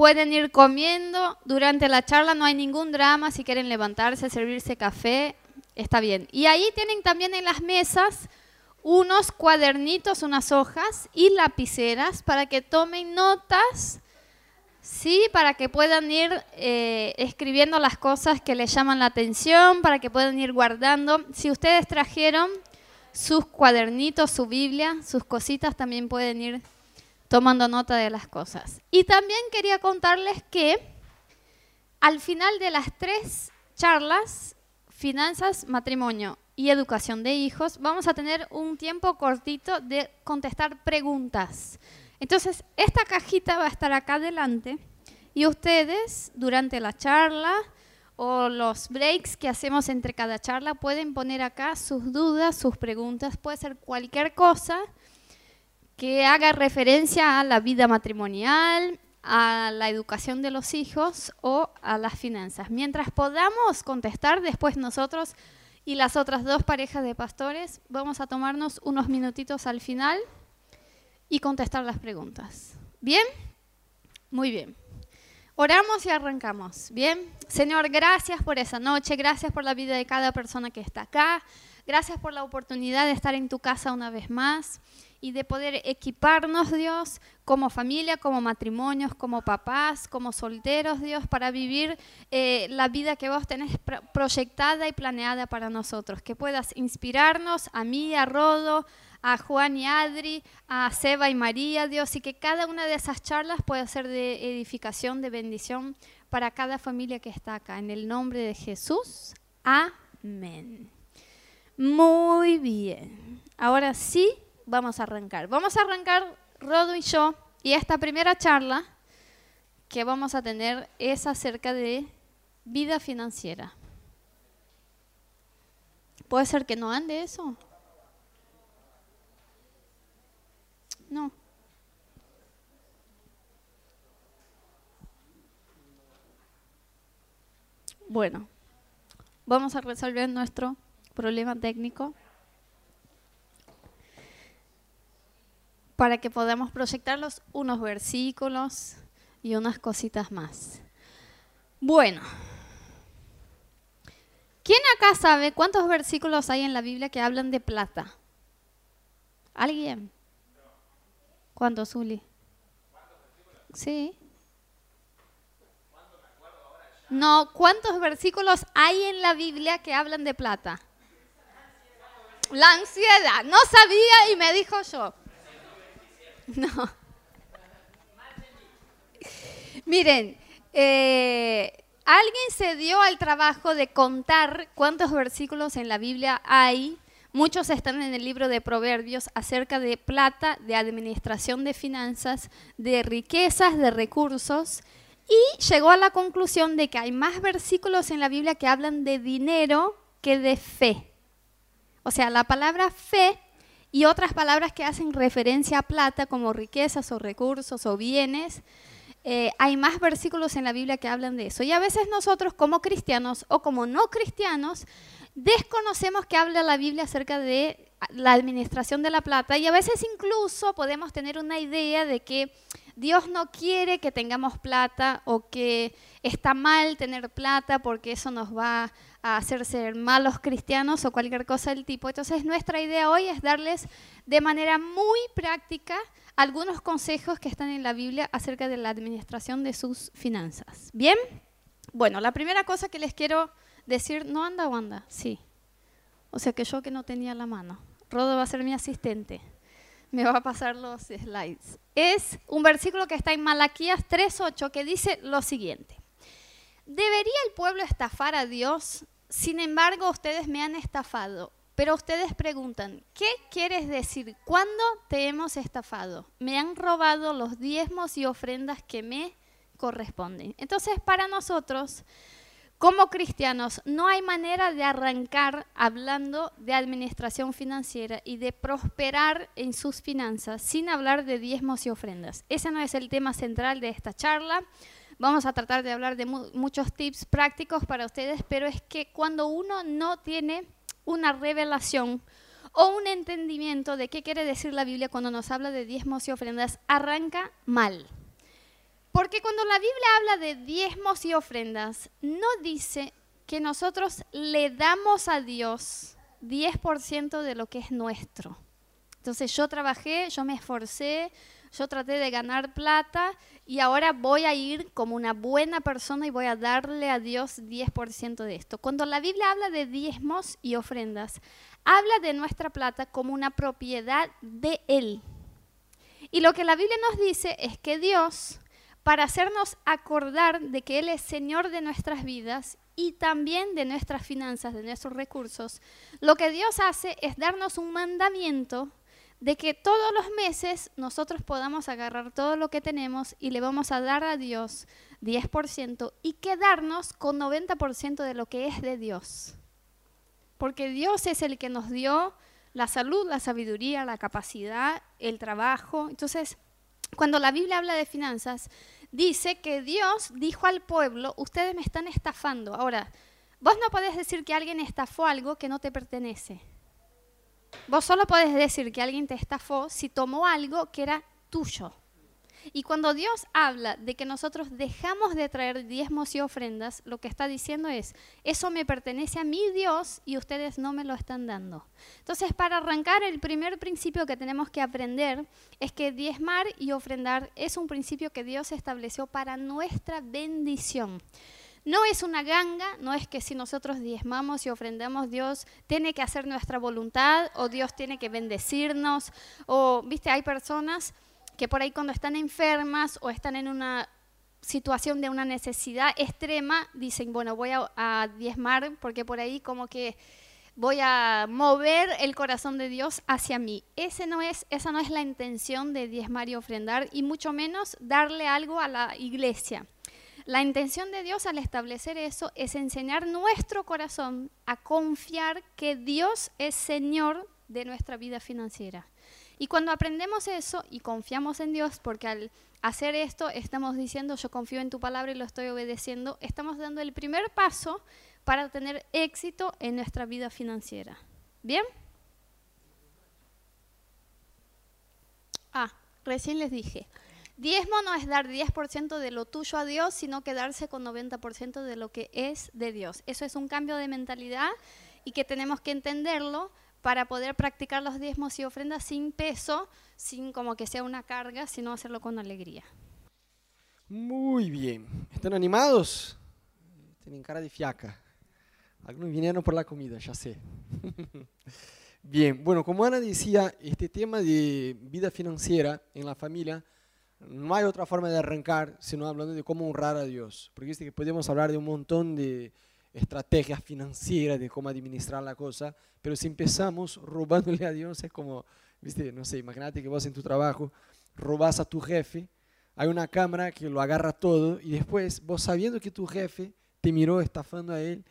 pueden ir comiendo durante la charla, no hay ningún drama, si quieren levantarse, servirse café, está bien. Y ahí tienen también en las mesas unos cuadernitos, unas hojas y lapiceras para que tomen notas, sí, para que puedan ir eh, escribiendo las cosas que les llaman la atención, para que puedan ir guardando. Si ustedes trajeron sus cuadernitos, su Biblia, sus cositas, también pueden ir tomando nota de las cosas. Y también quería contarles que al final de las tres charlas, finanzas, matrimonio y educación de hijos, vamos a tener un tiempo cortito de contestar preguntas. Entonces, esta cajita va a estar acá adelante y ustedes durante la charla o los breaks que hacemos entre cada charla pueden poner acá sus dudas, sus preguntas, puede ser cualquier cosa que haga referencia a la vida matrimonial, a la educación de los hijos o a las finanzas. Mientras podamos contestar, después nosotros y las otras dos parejas de pastores vamos a tomarnos unos minutitos al final y contestar las preguntas. ¿Bien? Muy bien. Oramos y arrancamos. Bien. Señor, gracias por esa noche, gracias por la vida de cada persona que está acá, gracias por la oportunidad de estar en tu casa una vez más y de poder equiparnos, Dios, como familia, como matrimonios, como papás, como solteros, Dios, para vivir eh, la vida que vos tenés proyectada y planeada para nosotros. Que puedas inspirarnos a mí, a Rodo, a Juan y Adri, a Seba y María, Dios, y que cada una de esas charlas pueda ser de edificación, de bendición para cada familia que está acá. En el nombre de Jesús. Amén. Muy bien. Ahora sí vamos a arrancar. Vamos a arrancar Rodo y yo y esta primera charla que vamos a tener es acerca de vida financiera. ¿Puede ser que no ande eso? No. Bueno, vamos a resolver nuestro problema técnico. Para que podamos proyectarlos unos versículos y unas cositas más. Bueno, ¿quién acá sabe cuántos versículos hay en la Biblia que hablan de plata? ¿Alguien? ¿Cuántos, Zuli? Sí. No, ¿cuántos versículos hay en la Biblia que hablan de plata? La ansiedad. No sabía y me dijo yo. No. Miren, eh, alguien se dio al trabajo de contar cuántos versículos en la Biblia hay. Muchos están en el libro de Proverbios acerca de plata, de administración de finanzas, de riquezas, de recursos. Y llegó a la conclusión de que hay más versículos en la Biblia que hablan de dinero que de fe. O sea, la palabra fe y otras palabras que hacen referencia a plata como riquezas o recursos o bienes. Eh, hay más versículos en la Biblia que hablan de eso. Y a veces nosotros como cristianos o como no cristianos desconocemos que habla la Biblia acerca de la administración de la plata y a veces incluso podemos tener una idea de que Dios no quiere que tengamos plata o que está mal tener plata porque eso nos va hacer ser malos cristianos o cualquier cosa del tipo. Entonces nuestra idea hoy es darles de manera muy práctica algunos consejos que están en la Biblia acerca de la administración de sus finanzas. ¿Bien? Bueno, la primera cosa que les quiero decir, ¿no anda o anda? Sí. O sea que yo que no tenía la mano. Rodo va a ser mi asistente. Me va a pasar los slides. Es un versículo que está en Malaquías 3.8 que dice lo siguiente. ¿Debería el pueblo estafar a Dios? Sin embargo, ustedes me han estafado. Pero ustedes preguntan, ¿qué quieres decir? ¿Cuándo te hemos estafado? Me han robado los diezmos y ofrendas que me corresponden. Entonces, para nosotros, como cristianos, no hay manera de arrancar hablando de administración financiera y de prosperar en sus finanzas sin hablar de diezmos y ofrendas. Ese no es el tema central de esta charla. Vamos a tratar de hablar de muchos tips prácticos para ustedes, pero es que cuando uno no tiene una revelación o un entendimiento de qué quiere decir la Biblia cuando nos habla de diezmos y ofrendas, arranca mal. Porque cuando la Biblia habla de diezmos y ofrendas, no dice que nosotros le damos a Dios 10% de lo que es nuestro. Entonces yo trabajé, yo me esforcé, yo traté de ganar plata y ahora voy a ir como una buena persona y voy a darle a Dios 10% de esto. Cuando la Biblia habla de diezmos y ofrendas, habla de nuestra plata como una propiedad de Él. Y lo que la Biblia nos dice es que Dios, para hacernos acordar de que Él es Señor de nuestras vidas y también de nuestras finanzas, de nuestros recursos, lo que Dios hace es darnos un mandamiento de que todos los meses nosotros podamos agarrar todo lo que tenemos y le vamos a dar a Dios 10% y quedarnos con 90% de lo que es de Dios. Porque Dios es el que nos dio la salud, la sabiduría, la capacidad, el trabajo. Entonces, cuando la Biblia habla de finanzas, dice que Dios dijo al pueblo, ustedes me están estafando. Ahora, vos no podés decir que alguien estafó algo que no te pertenece. Vos solo podés decir que alguien te estafó si tomó algo que era tuyo. Y cuando Dios habla de que nosotros dejamos de traer diezmos y ofrendas, lo que está diciendo es, eso me pertenece a mi Dios y ustedes no me lo están dando. Entonces, para arrancar, el primer principio que tenemos que aprender es que diezmar y ofrendar es un principio que Dios estableció para nuestra bendición. No es una ganga, no es que si nosotros diezmamos y ofrendamos, Dios tiene que hacer nuestra voluntad o Dios tiene que bendecirnos. O, viste, hay personas que por ahí cuando están enfermas o están en una situación de una necesidad extrema, dicen, bueno, voy a, diezmar porque por ahí como que voy a mover el corazón de Dios hacia mí. Ese no es, esa no es la intención de diezmar y ofrendar y mucho menos darle algo a la iglesia. La intención de Dios al establecer eso es enseñar nuestro corazón a confiar que Dios es Señor de nuestra vida financiera. Y cuando aprendemos eso y confiamos en Dios, porque al hacer esto estamos diciendo yo confío en tu palabra y lo estoy obedeciendo, estamos dando el primer paso para tener éxito en nuestra vida financiera. ¿Bien? Ah, recién les dije, diezmo no es dar 10% de lo tuyo a Dios, sino quedarse con 90% de lo que es de Dios. Eso es un cambio de mentalidad y que tenemos que entenderlo para poder practicar los diezmos y ofrendas sin peso, sin como que sea una carga, sino hacerlo con alegría. Muy bien. ¿Están animados? Tienen cara de fiaca. Algunos vinieron por la comida, ya sé. bien, bueno, como Ana decía, este tema de vida financiera en la familia, no hay otra forma de arrancar sino hablando de cómo honrar a Dios. Porque viste que podemos hablar de un montón de estrategias financieras de cómo administrar la cosa, pero si empezamos robándole a Dios es como, viste, no sé, imagínate que vos en tu trabajo robas a tu jefe, hay una cámara que lo agarra todo y después vos sabiendo que tu jefe te miró estafando a él,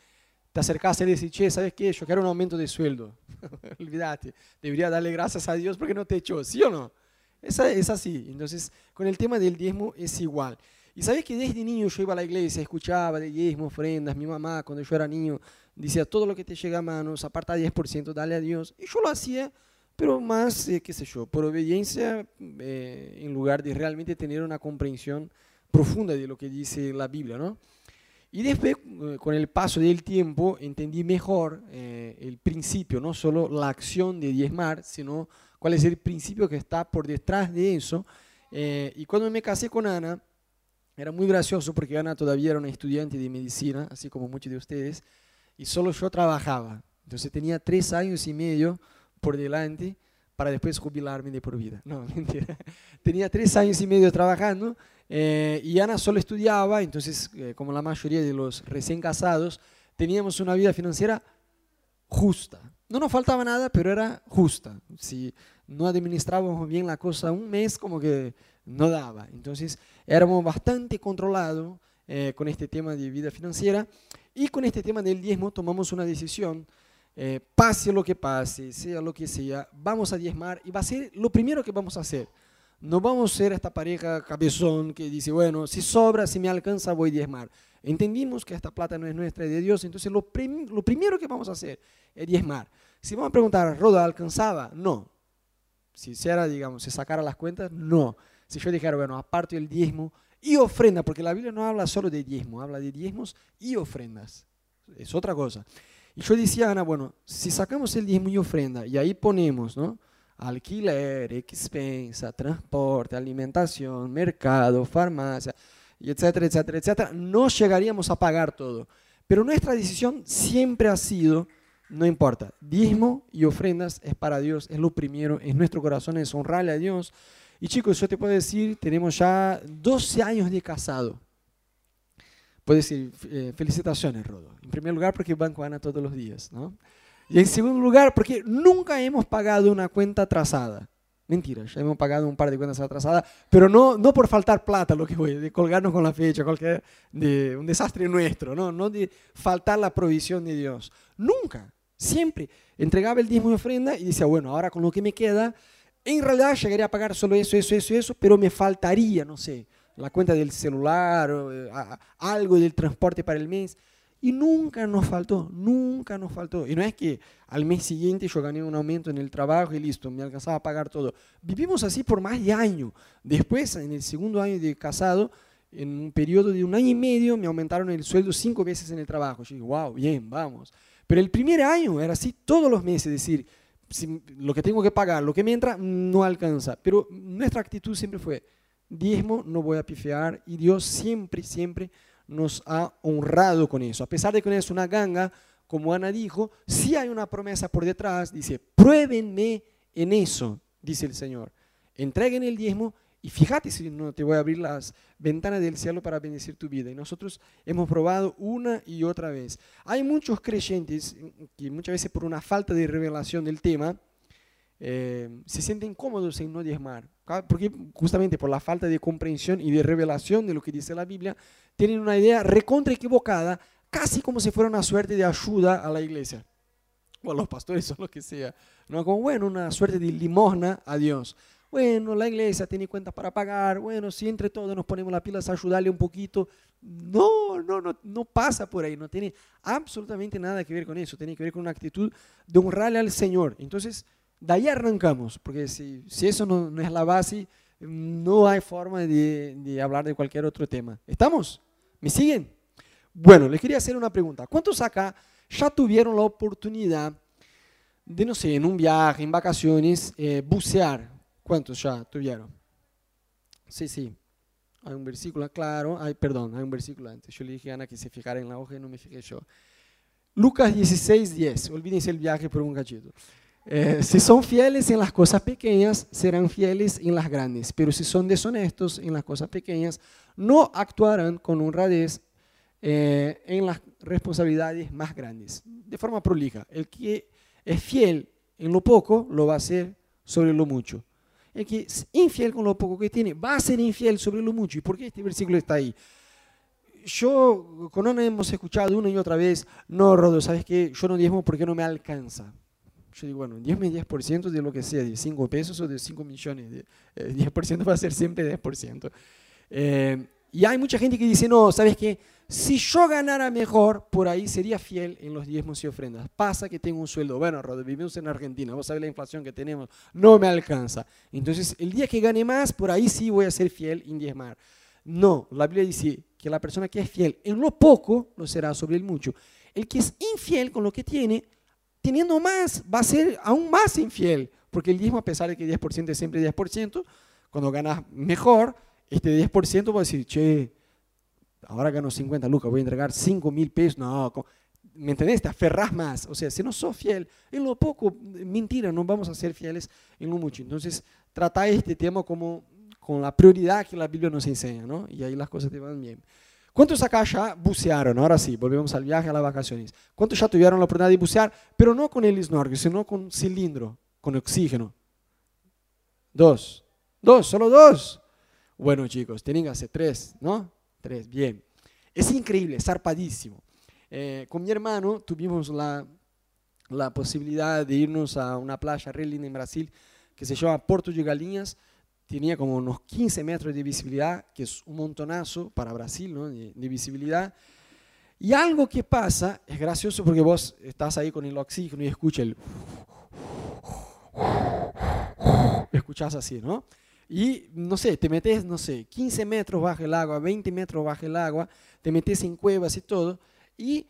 te acercás a él y decís, che, ¿sabes qué? Yo quiero un aumento de sueldo. Olvídate, debería darle gracias a Dios porque no te echó, ¿sí o no? Es, así. Entonces, con el tema del diezmo es igual. Y sabes que desde niño yo iba a la iglesia, escuchaba de diezmo, ofrendas, mi mamá cuando yo era niño decía, todo lo que te llega a manos, aparta 10%, dale a Dios. Y yo lo hacía, pero más, eh, qué sé yo, por obediencia, eh, en lugar de realmente tener una comprensión profunda de lo que dice la Biblia, ¿no? Y después, eh, con el paso del tiempo, entendí mejor el principio, no solo la acción de diezmar, sino cuál es el principio que está por detrás de eso. y cuando me casé con Ana, era muy gracioso porque Ana todavía era una estudiante de medicina, así como muchos de ustedes, y solo yo trabajaba. Entonces tenía tres años y medio por delante para después jubilarme de por vida. No, mentira. Tenía tres años y medio trabajando eh, y Ana solo estudiaba, entonces eh, como la mayoría de los recién casados, teníamos una vida financiera justa. No nos faltaba nada, pero era justa. Si no administrábamos bien la cosa un mes, como que no daba. Entonces éramos bastante controlados eh, con este tema de vida financiera y con este tema del diezmo tomamos una decisión, eh, pase lo que pase, sea lo que sea, vamos a diezmar y va a ser lo primero que vamos a hacer. No vamos a ser esta pareja cabezón que dice, bueno, si sobra, si me alcanza, voy a diezmar. Entendimos que esta plata no es nuestra, es de Dios, entonces lo, lo primero que vamos a hacer es diezmar. Si vamos a preguntar, ¿Roda alcanzaba? No. Si hiciera, digamos, si sacara las cuentas, no. Si yo dijera, bueno, aparte el diezmo y ofrenda, porque la Biblia no habla solo de diezmo, habla de diezmos y ofrendas. Es otra cosa. Y yo decía, Ana, bueno, si sacamos el diezmo y ofrenda y ahí ponemos, ¿no? Alquiler, expensa, transporte, alimentación, mercado, farmacia, etcétera, etcétera, etcétera, no llegaríamos a pagar todo. Pero nuestra decisión siempre ha sido, no importa, diezmo y ofrendas es para Dios, es lo primero, en nuestro corazón es honrarle a Dios. Y chicos, yo te puedo decir, tenemos ya 12 años de casado. Puedo decir, eh, felicitaciones, Rodo. En primer lugar, porque banco Ana todos los días, ¿no? Y en segundo lugar, porque nunca hemos pagado una cuenta atrasada. Mentira, ya hemos pagado un par de cuentas atrasadas, pero no, no por faltar plata, lo que voy, de colgarnos con la fecha, cualquier, de un desastre nuestro, ¿no? no de faltar la provisión de Dios. Nunca, siempre. Entregaba el diezmo y ofrenda y decía, bueno, ahora con lo que me queda, en realidad llegaría a pagar solo eso, eso, eso, eso, pero me faltaría, no sé, la cuenta del celular, o, eh, algo del transporte para el mes. Y nunca nos faltó, nunca nos faltó. Y no es que al mes siguiente yo gané un aumento en el trabajo y listo, me alcanzaba a pagar todo. Vivimos así por más de año. Después, en el segundo año de casado, en un periodo de un año y medio, me aumentaron el sueldo cinco veces en el trabajo. Yo dije, wow, bien, vamos. Pero el primer año era así todos los meses, es decir, lo que tengo que pagar, lo que me entra, no alcanza. Pero nuestra actitud siempre fue, diezmo, no voy a pifear, y Dios siempre, siempre nos ha honrado con eso. A pesar de que no es una ganga, como Ana dijo, si hay una promesa por detrás, dice, pruébenme en eso, dice el Señor. Entreguen el diezmo y fíjate si no te voy a abrir las ventanas del cielo para bendecir tu vida. Y nosotros hemos probado una y otra vez. Hay muchos creyentes que muchas veces por una falta de revelación del tema, eh, se sienten cómodos en no diezmar, porque justamente por la falta de comprensión y de revelación de lo que dice la Biblia, tienen una idea recontra equivocada, casi como si fuera una suerte de ayuda a la iglesia, o a los pastores o lo que sea, no como bueno, una suerte de limosna a Dios. Bueno, la iglesia tiene cuentas para pagar, bueno, si entre todos nos ponemos las pilas a ayudarle un poquito, no, no, no, no pasa por ahí, no tiene absolutamente nada que ver con eso, tiene que ver con una actitud de honrarle al Señor. Entonces, de ahí arrancamos, porque si, si eso no, no, es la base, no hay forma de, de, hablar de cualquier otro tema. ¿Estamos? ¿Me siguen? Bueno, les quería hacer una pregunta. ¿Cuántos acá ya tuvieron la oportunidad de, no sé, en un viaje, en vacaciones, eh, bucear? ¿Cuántos ya tuvieron? Sí, sí. Hay un versículo, claro. Hay, perdón, hay un versículo antes. Yo le dije a Ana que se fijara en la hoja y no me fijé yo. Lucas 16, 10. Olvídense el viaje por un cachito. Eh, si son fieles en las cosas pequeñas, serán fieles en las grandes, pero si son deshonestos en las cosas pequeñas, no actuarán con honradez eh, en las responsabilidades más grandes. De forma prolija, el que es fiel en lo poco, lo va a hacer sobre lo mucho. El que es infiel con lo poco que tiene, va a ser infiel sobre lo mucho. ¿Y por qué este versículo está ahí? Yo, con Ana hemos escuchado una y otra vez, no, Rodo, ¿sabes qué? Yo no diezmo porque no me alcanza. Yo digo, bueno, 10 10% de lo que sea, de 5 pesos o de 5 millones, de, 10% va a ser siempre 10%. Eh, y hay mucha gente que dice, no, ¿sabes qué? Si yo ganara mejor, por ahí sería fiel en los diezmos y ofrendas. Pasa que tengo un sueldo. Bueno, Rod, vivimos en Argentina, vos sabés la inflación que tenemos, no me alcanza. Entonces, el día que gane más, por ahí sí voy a ser fiel en diezmar. No, la Biblia dice que la persona que es fiel en lo poco, lo será sobre el mucho. El que es infiel con lo que tiene, teniendo más, va a ser aún más infiel, porque el diezmo, a pesar de que 10% es siempre 10%, cuando ganas mejor, este 10% va a decir, che, ahora gano 50 lucas, voy a entregar 5 mil pesos, no, ¿me entendés? Te aferras más, o sea, si no sos fiel en lo poco, mentira, no vamos a ser fieles en lo mucho. Entonces, trata este tema como con la prioridad que la Biblia nos enseña, ¿no? Y ahí las cosas te van bien. ¿Cuántos acá ya bucearon? Ahora sí, volvemos al viaje, a las vacaciones. ¿Cuántos ya tuvieron la oportunidad de bucear? Pero no con el snorkel, sino con cilindro, con oxígeno. Dos. Dos, solo dos. Bueno, chicos, hacer tres, ¿no? Tres, bien. Es increíble, zarpadísimo. Eh, con mi hermano tuvimos la, la posibilidad de irnos a una playa re linda en Brasil que se llama Porto de Galinhas tenía como unos 15 metros de visibilidad, que es un montonazo para Brasil, ¿no? de, visibilidad. Y algo que pasa, es gracioso porque vos estás ahí con el oxígeno y escuchas el... Escuchás así, ¿no? y, no sé, te metes, no sé, 15 metros bajo el agua, 20 metros bajo el agua, te metes en cuevas y todo, y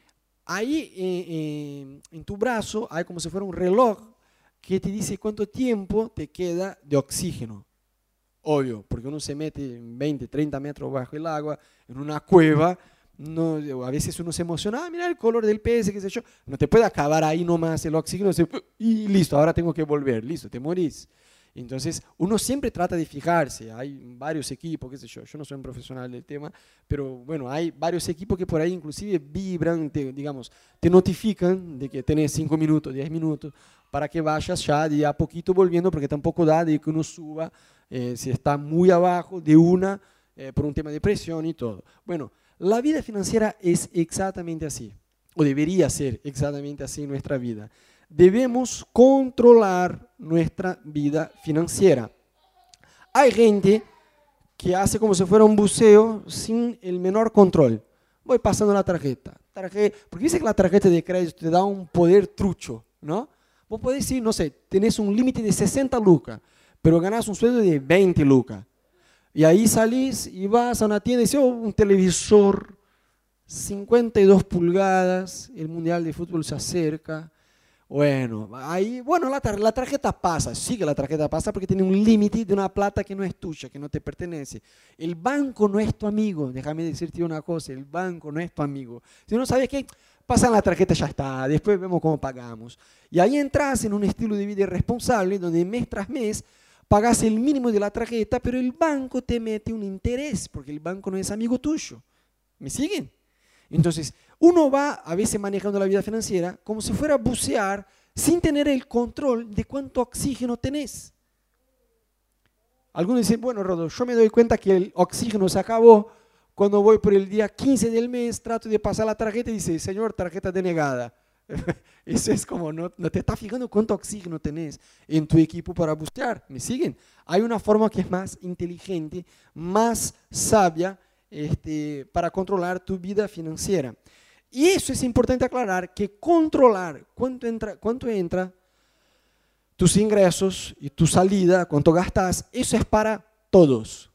ahí eh, eh, en tu brazo hay como si fuera un reloj que te dice cuánto tiempo te queda de oxígeno. Obvio, porque uno se mete 20, 30 metros bajo el agua, en una cueva, no, a veces uno se emociona, ah, mira el color del pez, qué sé yo, no te puede acabar ahí nomás el oxígeno y listo, ahora tengo que volver, listo, te morís. Entonces, uno siempre trata de fijarse, hay varios equipos, qué sé yo, yo no soy un profesional del tema, pero bueno, hay varios equipos que por ahí inclusive vibran, te, digamos, te notifican de que tenés 5 minutos, 10 minutos, para que vayas ya de a poquito volviendo, porque tampoco da de que uno suba, eh, si está muy abajo, de una, eh, por un tema de presión y todo. Bueno, la vida financiera es exactamente así, o debería ser exactamente así nuestra vida. Debemos controlar nuestra vida financiera. Hay gente que hace como si fuera un buceo sin el menor control. Voy pasando la tarjeta. tarjeta porque dice que la tarjeta de crédito te da un poder trucho, ¿no? Vos podés decir, no sé, tenés un límite de 60 lucas, pero ganás un sueldo de 20 lucas. Y ahí salís y vas a una tienda y dices, oh, un televisor, 52 pulgadas, el Mundial de Fútbol se acerca. Bueno, ahí, bueno, la, la tarjeta pasa, sí que la tarjeta pasa porque tiene un límite de una plata que no es tuya, que no te pertenece. El banco no es tu amigo, déjame decirte una cosa, el banco no es tu amigo. Si no sabes qué, pasan la tarjeta, ya está, después vemos cómo pagamos. Y ahí entras en un estilo de vida irresponsable donde mes tras mes pagas el mínimo de la tarjeta, pero el banco te mete un interés, porque el banco no es amigo tuyo. ¿Me siguen? Entonces, uno va a veces manejando la vida financiera como si fuera a bucear sin tener el control de cuánto oxígeno tenés. Algunos dicen, bueno, Rodo, yo me doy cuenta que el oxígeno se acabó cuando voy por el día 15 del mes, trato de pasar la tarjeta y dice, señor, tarjeta denegada. Eso es como, no, no, te estás fijando cuánto oxígeno tenés en tu equipo para buscar. ¿Me siguen? Hay una forma que es más inteligente, más sabia este, para controlar tu vida financiera. Y eso es importante aclarar, que controlar cuánto entra, cuánto entra tus ingresos y tu salida, cuánto gastas, eso es para todos.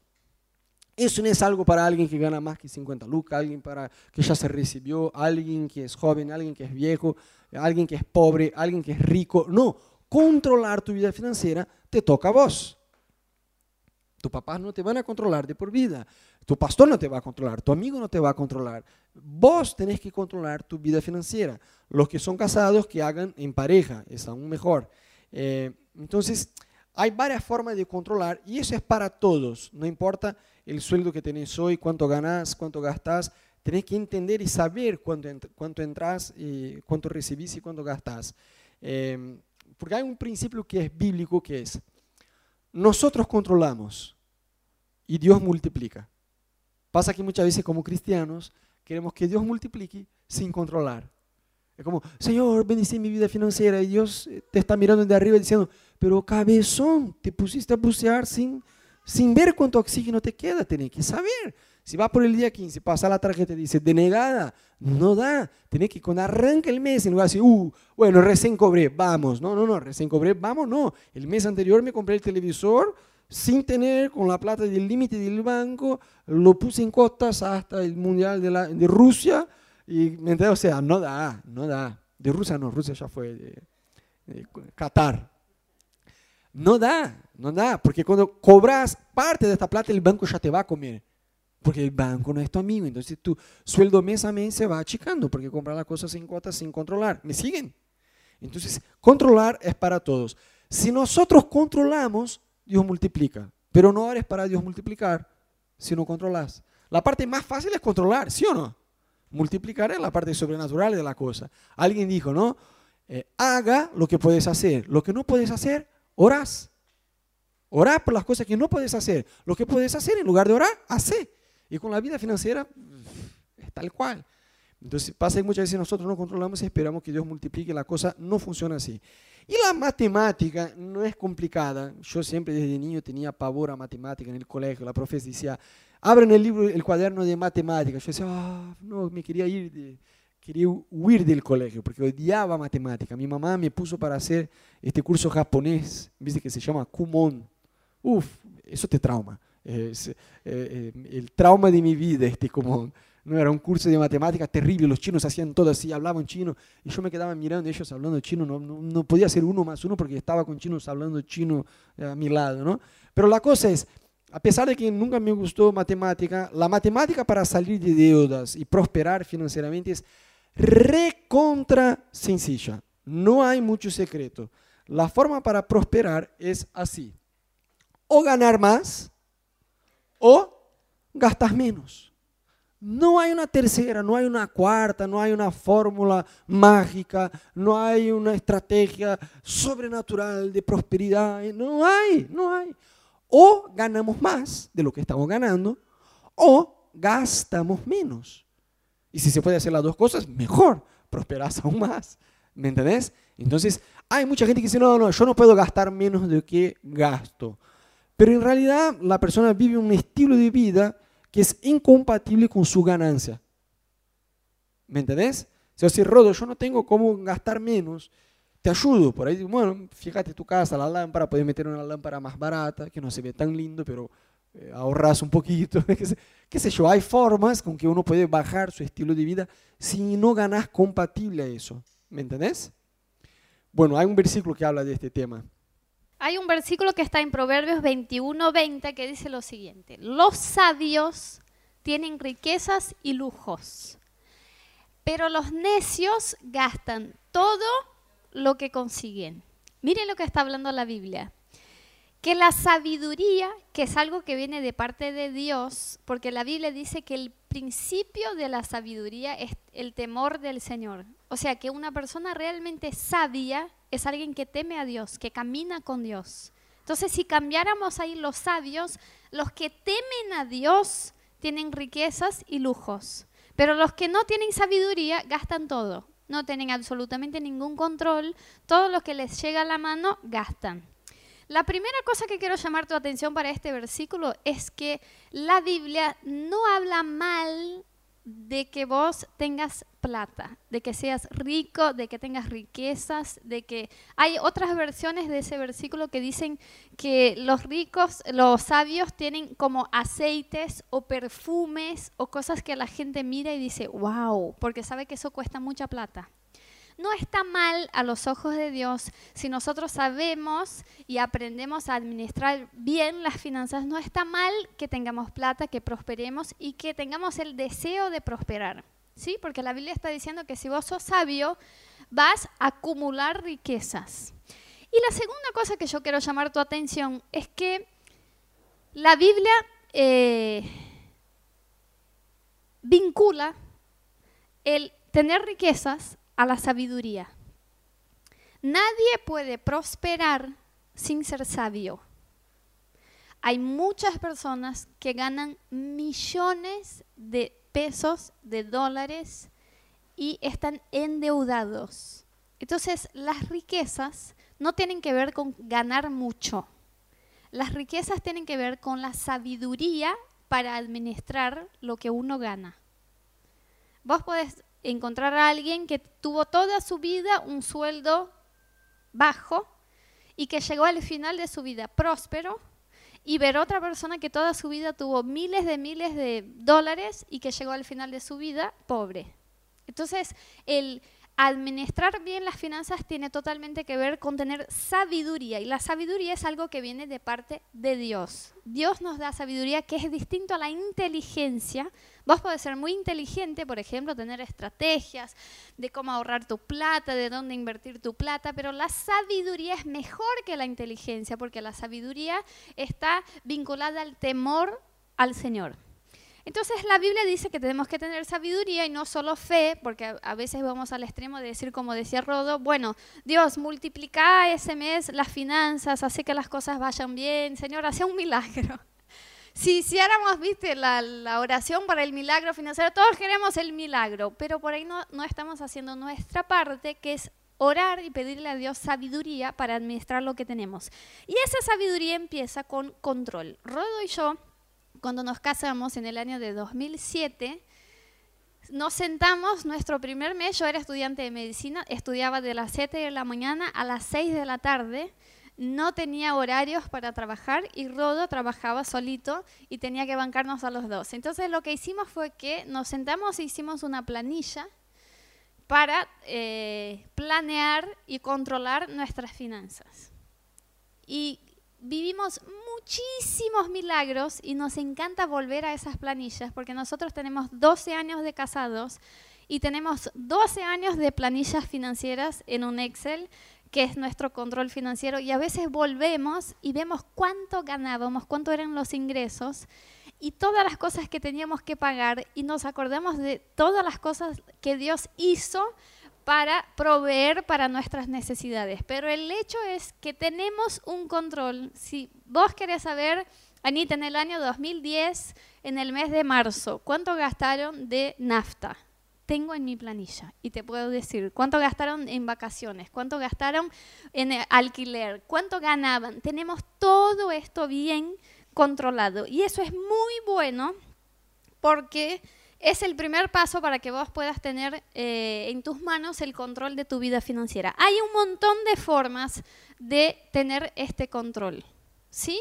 Eso no es algo para alguien que gana más que 50 lucas, alguien para que ya se recibió, alguien que es joven, alguien que es viejo, alguien que es pobre, alguien que es rico. No, controlar tu vida financiera te toca a vos. Tu papás no te van a controlar de por vida. Tu pastor no te va a controlar. Tu amigo no te va a controlar. Vos tenés que controlar tu vida financiera. Los que son casados, que hagan en pareja. Es aún mejor. Eh, entonces, hay varias formas de controlar y eso es para todos. No importa el sueldo que tenés hoy, cuánto ganás, cuánto gastás, tenés que entender y saber cuánto, cuánto entras, y cuánto recibís y cuánto gastás. Em, porque hay un principio que es bíblico que es, nosotros controlamos y Dios multiplica. Pasa que muchas veces como cristianos queremos que Dios multiplique sin controlar. Es como, Señor, bendice mi vida financiera y Dios te está mirando de arriba diciendo, pero cabezón, te pusiste a bucear sin sin ver cuánto oxígeno te queda, tenés que saber. Si va por el día 15, pasa la tarjeta y dice denegada, no da. Tenés que cuando arranca el mes, en lugar de decir, uh, bueno, recién cobré, vamos. No, no, no, recién cobré, vamos, no. El mes anterior me compré el televisor sin tener, con la plata del límite del banco, lo puse en cotas hasta el Mundial de, la, de Rusia. Y, ¿me O sea, no da, no da. De Rusia no, Rusia ya fue de, de Qatar. No da, no da, porque cuando cobras parte de esta plata, el banco ya te va a comer. Porque el banco no es tu amigo. Entonces tu sueldo mes a mes se va achicando porque compras las cosas sin cuotas, sin controlar. ¿Me siguen? Entonces, controlar es para todos. Si nosotros controlamos, Dios multiplica. Pero no eres para Dios multiplicar si no controlas. La parte más fácil es controlar, ¿sí o no? Multiplicar es la parte sobrenatural de la cosa. Alguien dijo, ¿no? Eh, haga lo que puedes hacer. Lo que no puedes hacer, Orás. Orar por las cosas que no puedes hacer. Lo que puedes hacer en lugar de orar, hace. Y con la vida financiera es tal cual. Entonces pasa que muchas veces nosotros no controlamos y esperamos que Dios multiplique, la cosa no funciona así. Y la matemática no es complicada. Yo siempre desde niño tenía pavor a matemática en el colegio. La profesora decía, abren el libro, el cuaderno de matemáticas. Yo decía, ah, no, me quería ir de, quería huir del colegio porque odiaba matemática. Mi mamá me puso para hacer este curso japonés, viste que se llama Kumon. Uf, eso te trauma. Es, eh, eh, el trauma de mi vida, este como, no era un curso de matemáticas terrible, los chinos hacían todo así, hablaban chino, y yo me quedaba mirando ellos hablando chino, no, no, no podía ser uno más uno porque estaba con chinos hablando chino a mi lado, ¿no? Pero la cosa es, a pesar de que nunca me gustó matemática, la matemática para salir de deudas y prosperar financieramente es recontra sencilla. No hay mucho secreto. La forma para prosperar es así. O ganar más o gastar menos. No hay una tercera, no hay una cuarta, no hay una fórmula mágica, no hay una estrategia sobrenatural de prosperidad. No hay, no hay. O ganamos más de lo que estamos ganando o gastamos menos. Y si se puede hacer las dos cosas, mejor, prosperas aún más. ¿Me entendés? Entonces, hay mucha gente que dice, no, no, yo no puedo gastar menos de lo que gasto. Pero en realidad la persona vive un estilo de vida que es incompatible con su ganancia. ¿Me entendés? Si yo si Rodo, yo no tengo cómo gastar menos, te ayudo. Por ahí, bueno, fíjate tu casa, la lámpara, puedes meter una lámpara más barata, que no se ve tan lindo, pero eh, ahorras un poquito. ¿Qué sé yo? Hay formas con que uno puede bajar su estilo de vida si no ganas compatible a eso. ¿Me entendés? Bueno, hay un versículo que habla de este tema. Hay un versículo que está en Proverbios 21, 20 que dice lo siguiente. Los sabios tienen riquezas y lujos, pero los necios gastan todo lo que consiguen. Miren lo que está hablando la Biblia. Que la sabiduría, que es algo que viene de parte de Dios, porque la Biblia dice que el principio de la sabiduría es el temor del Señor. O sea, que una persona realmente sabia es alguien que teme a Dios, que camina con Dios. Entonces, si cambiáramos ahí los sabios, los que temen a Dios tienen riquezas y lujos, pero los que no tienen sabiduría gastan todo no tienen absolutamente ningún control, todo lo que les llega a la mano gastan. La primera cosa que quiero llamar tu atención para este versículo es que la Biblia no habla mal de que vos tengas plata, de que seas rico, de que tengas riquezas, de que hay otras versiones de ese versículo que dicen que los ricos, los sabios tienen como aceites o perfumes o cosas que la gente mira y dice, wow, porque sabe que eso cuesta mucha plata. No está mal a los ojos de Dios si nosotros sabemos y aprendemos a administrar bien las finanzas. No está mal que tengamos plata, que prosperemos y que tengamos el deseo de prosperar. ¿Sí? Porque la Biblia está diciendo que si vos sos sabio, vas a acumular riquezas. Y la segunda cosa que yo quiero llamar tu atención es que la Biblia eh, vincula el tener riquezas a la sabiduría. Nadie puede prosperar sin ser sabio. Hay muchas personas que ganan millones de pesos, de dólares y están endeudados. Entonces, las riquezas no tienen que ver con ganar mucho. Las riquezas tienen que ver con la sabiduría para administrar lo que uno gana. Vos podés encontrar a alguien que tuvo toda su vida un sueldo bajo y que llegó al final de su vida próspero y ver otra persona que toda su vida tuvo miles de miles de dólares y que llegó al final de su vida pobre. Entonces, el administrar bien las finanzas tiene totalmente que ver con tener sabiduría y la sabiduría es algo que viene de parte de Dios. Dios nos da sabiduría que es distinto a la inteligencia. Vos podés ser muy inteligente, por ejemplo, tener estrategias de cómo ahorrar tu plata, de dónde invertir tu plata, pero la sabiduría es mejor que la inteligencia porque la sabiduría está vinculada al temor al Señor. Entonces la Biblia dice que tenemos que tener sabiduría y no solo fe, porque a veces vamos al extremo de decir, como decía Rodo, bueno, Dios, multiplica ese mes las finanzas, hace que las cosas vayan bien, Señor, hace un milagro. Si hiciéramos, viste, la, oración para el milagro financiero, todos queremos el milagro, pero por ahí no, no estamos haciendo nuestra parte, que es orar y pedirle a Dios sabiduría para administrar lo que tenemos. Y esa sabiduría empieza con control. Rodo y yo cuando nos casamos en el año de 2007, nos sentamos, nuestro primer mes, yo era estudiante de medicina, estudiaba de las 7 de la mañana a las 6 de la tarde, no tenía horarios para trabajar y Rodo trabajaba solito y tenía que bancarnos a los dos. Entonces lo que hicimos fue que nos sentamos e hicimos una planilla para eh, planear y controlar nuestras finanzas. Y vivimos muchísimos milagros y nos encanta volver a esas planillas porque nosotros tenemos 12 años de casados y tenemos 12 años de planillas financieras en un Excel que es nuestro control financiero y a veces volvemos y vemos cuánto ganábamos, cuánto eran los ingresos y todas las cosas que teníamos que pagar y nos acordamos de todas las cosas que Dios hizo para proveer para nuestras necesidades. Pero el hecho es que tenemos un control. Si vos querés saber, Anita, en el año 2010, en el mes de marzo, ¿cuánto gastaron de nafta? Tengo en mi planilla y te puedo decir cuánto gastaron en vacaciones, cuánto gastaron en alquiler, cuánto ganaban. Tenemos todo esto bien controlado y eso es muy bueno porque es el primer paso para que vos puedas tener eh, en tus manos el control de tu vida financiera. Hay un montón de formas de tener este control, ¿sí?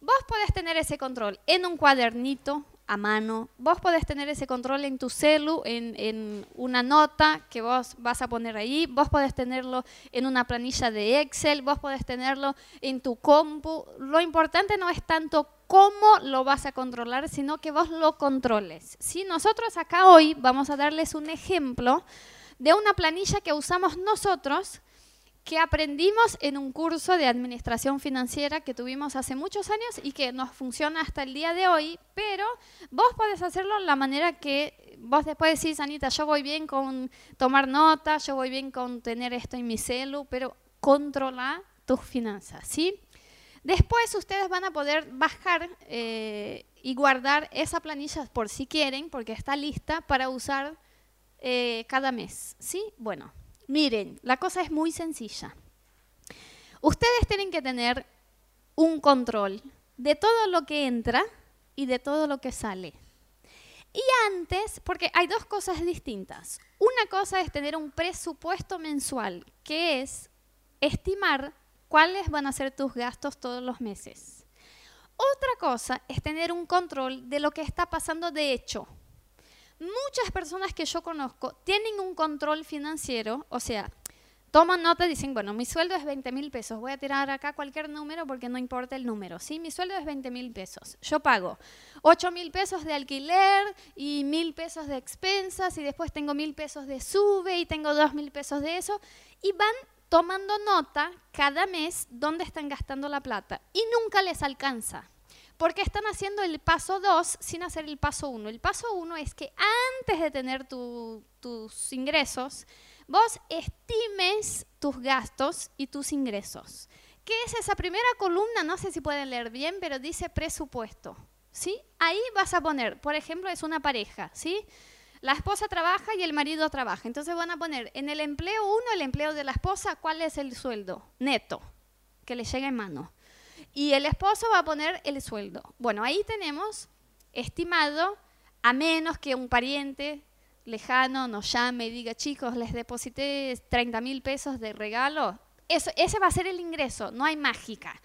Vos podés tener ese control en un cuadernito a mano, vos podés tener ese control en tu celu, en, en, una nota que vos vas a poner ahí, vos podés tenerlo en una planilla de Excel, vos podés tenerlo en tu compu. Lo importante no es tanto cómo lo vas a controlar, sino que vos lo controles. ¿sí? Nosotros acá hoy vamos a darles un ejemplo de una planilla que usamos nosotros, que aprendimos en un curso de administración financiera que tuvimos hace muchos años y que nos funciona hasta el día de hoy, pero vos podés hacerlo de la manera que vos después decís, Anita, yo voy bien con tomar nota, yo voy bien con tener esto en mi celu, pero controla tus finanzas, ¿sí? Después ustedes van a poder bajar eh, y guardar esa planilla por si quieren, porque está lista para usar eh, cada mes. ¿Sí? Bueno, miren, la cosa es muy sencilla. Ustedes tienen que tener un control de todo lo que entra y de todo lo que sale. Y antes, porque hay dos cosas distintas. Una cosa es tener un presupuesto mensual, que es estimar cuáles van a ser tus gastos todos los meses. Otra cosa es tener un control de lo que está pasando de hecho. Muchas personas que yo conozco tienen un control financiero, o sea, toman nota y dicen, bueno, mi sueldo es 20 mil pesos, voy a tirar acá cualquier número porque no importa el número, ¿sí? Mi sueldo es 20 mil pesos, yo pago 8 mil pesos de alquiler y mil pesos de expensas y después tengo mil pesos de sube y tengo dos mil pesos de eso y van tomando nota cada mes dónde están gastando la plata y nunca les alcanza. Porque están haciendo el paso 2 sin hacer el paso 1. El paso 1 es que antes de tener tus ingresos, vos estimes tus gastos y tus ingresos. ¿Qué es esa primera columna? No sé si pueden leer bien, pero dice presupuesto. ¿sí? Ahí vas a poner, por ejemplo, es una pareja, ¿sí? La esposa trabaja y el marido trabaja. Entonces van a poner en el empleo uno, el empleo de la esposa, cuál es el sueldo neto que le llega en mano. Y el esposo va a poner el sueldo. Bueno, ahí tenemos estimado, a menos que un pariente lejano nos llame y diga, chicos, les deposité 30 mil pesos de regalo. Eso, ese va a ser el ingreso, no hay mágica.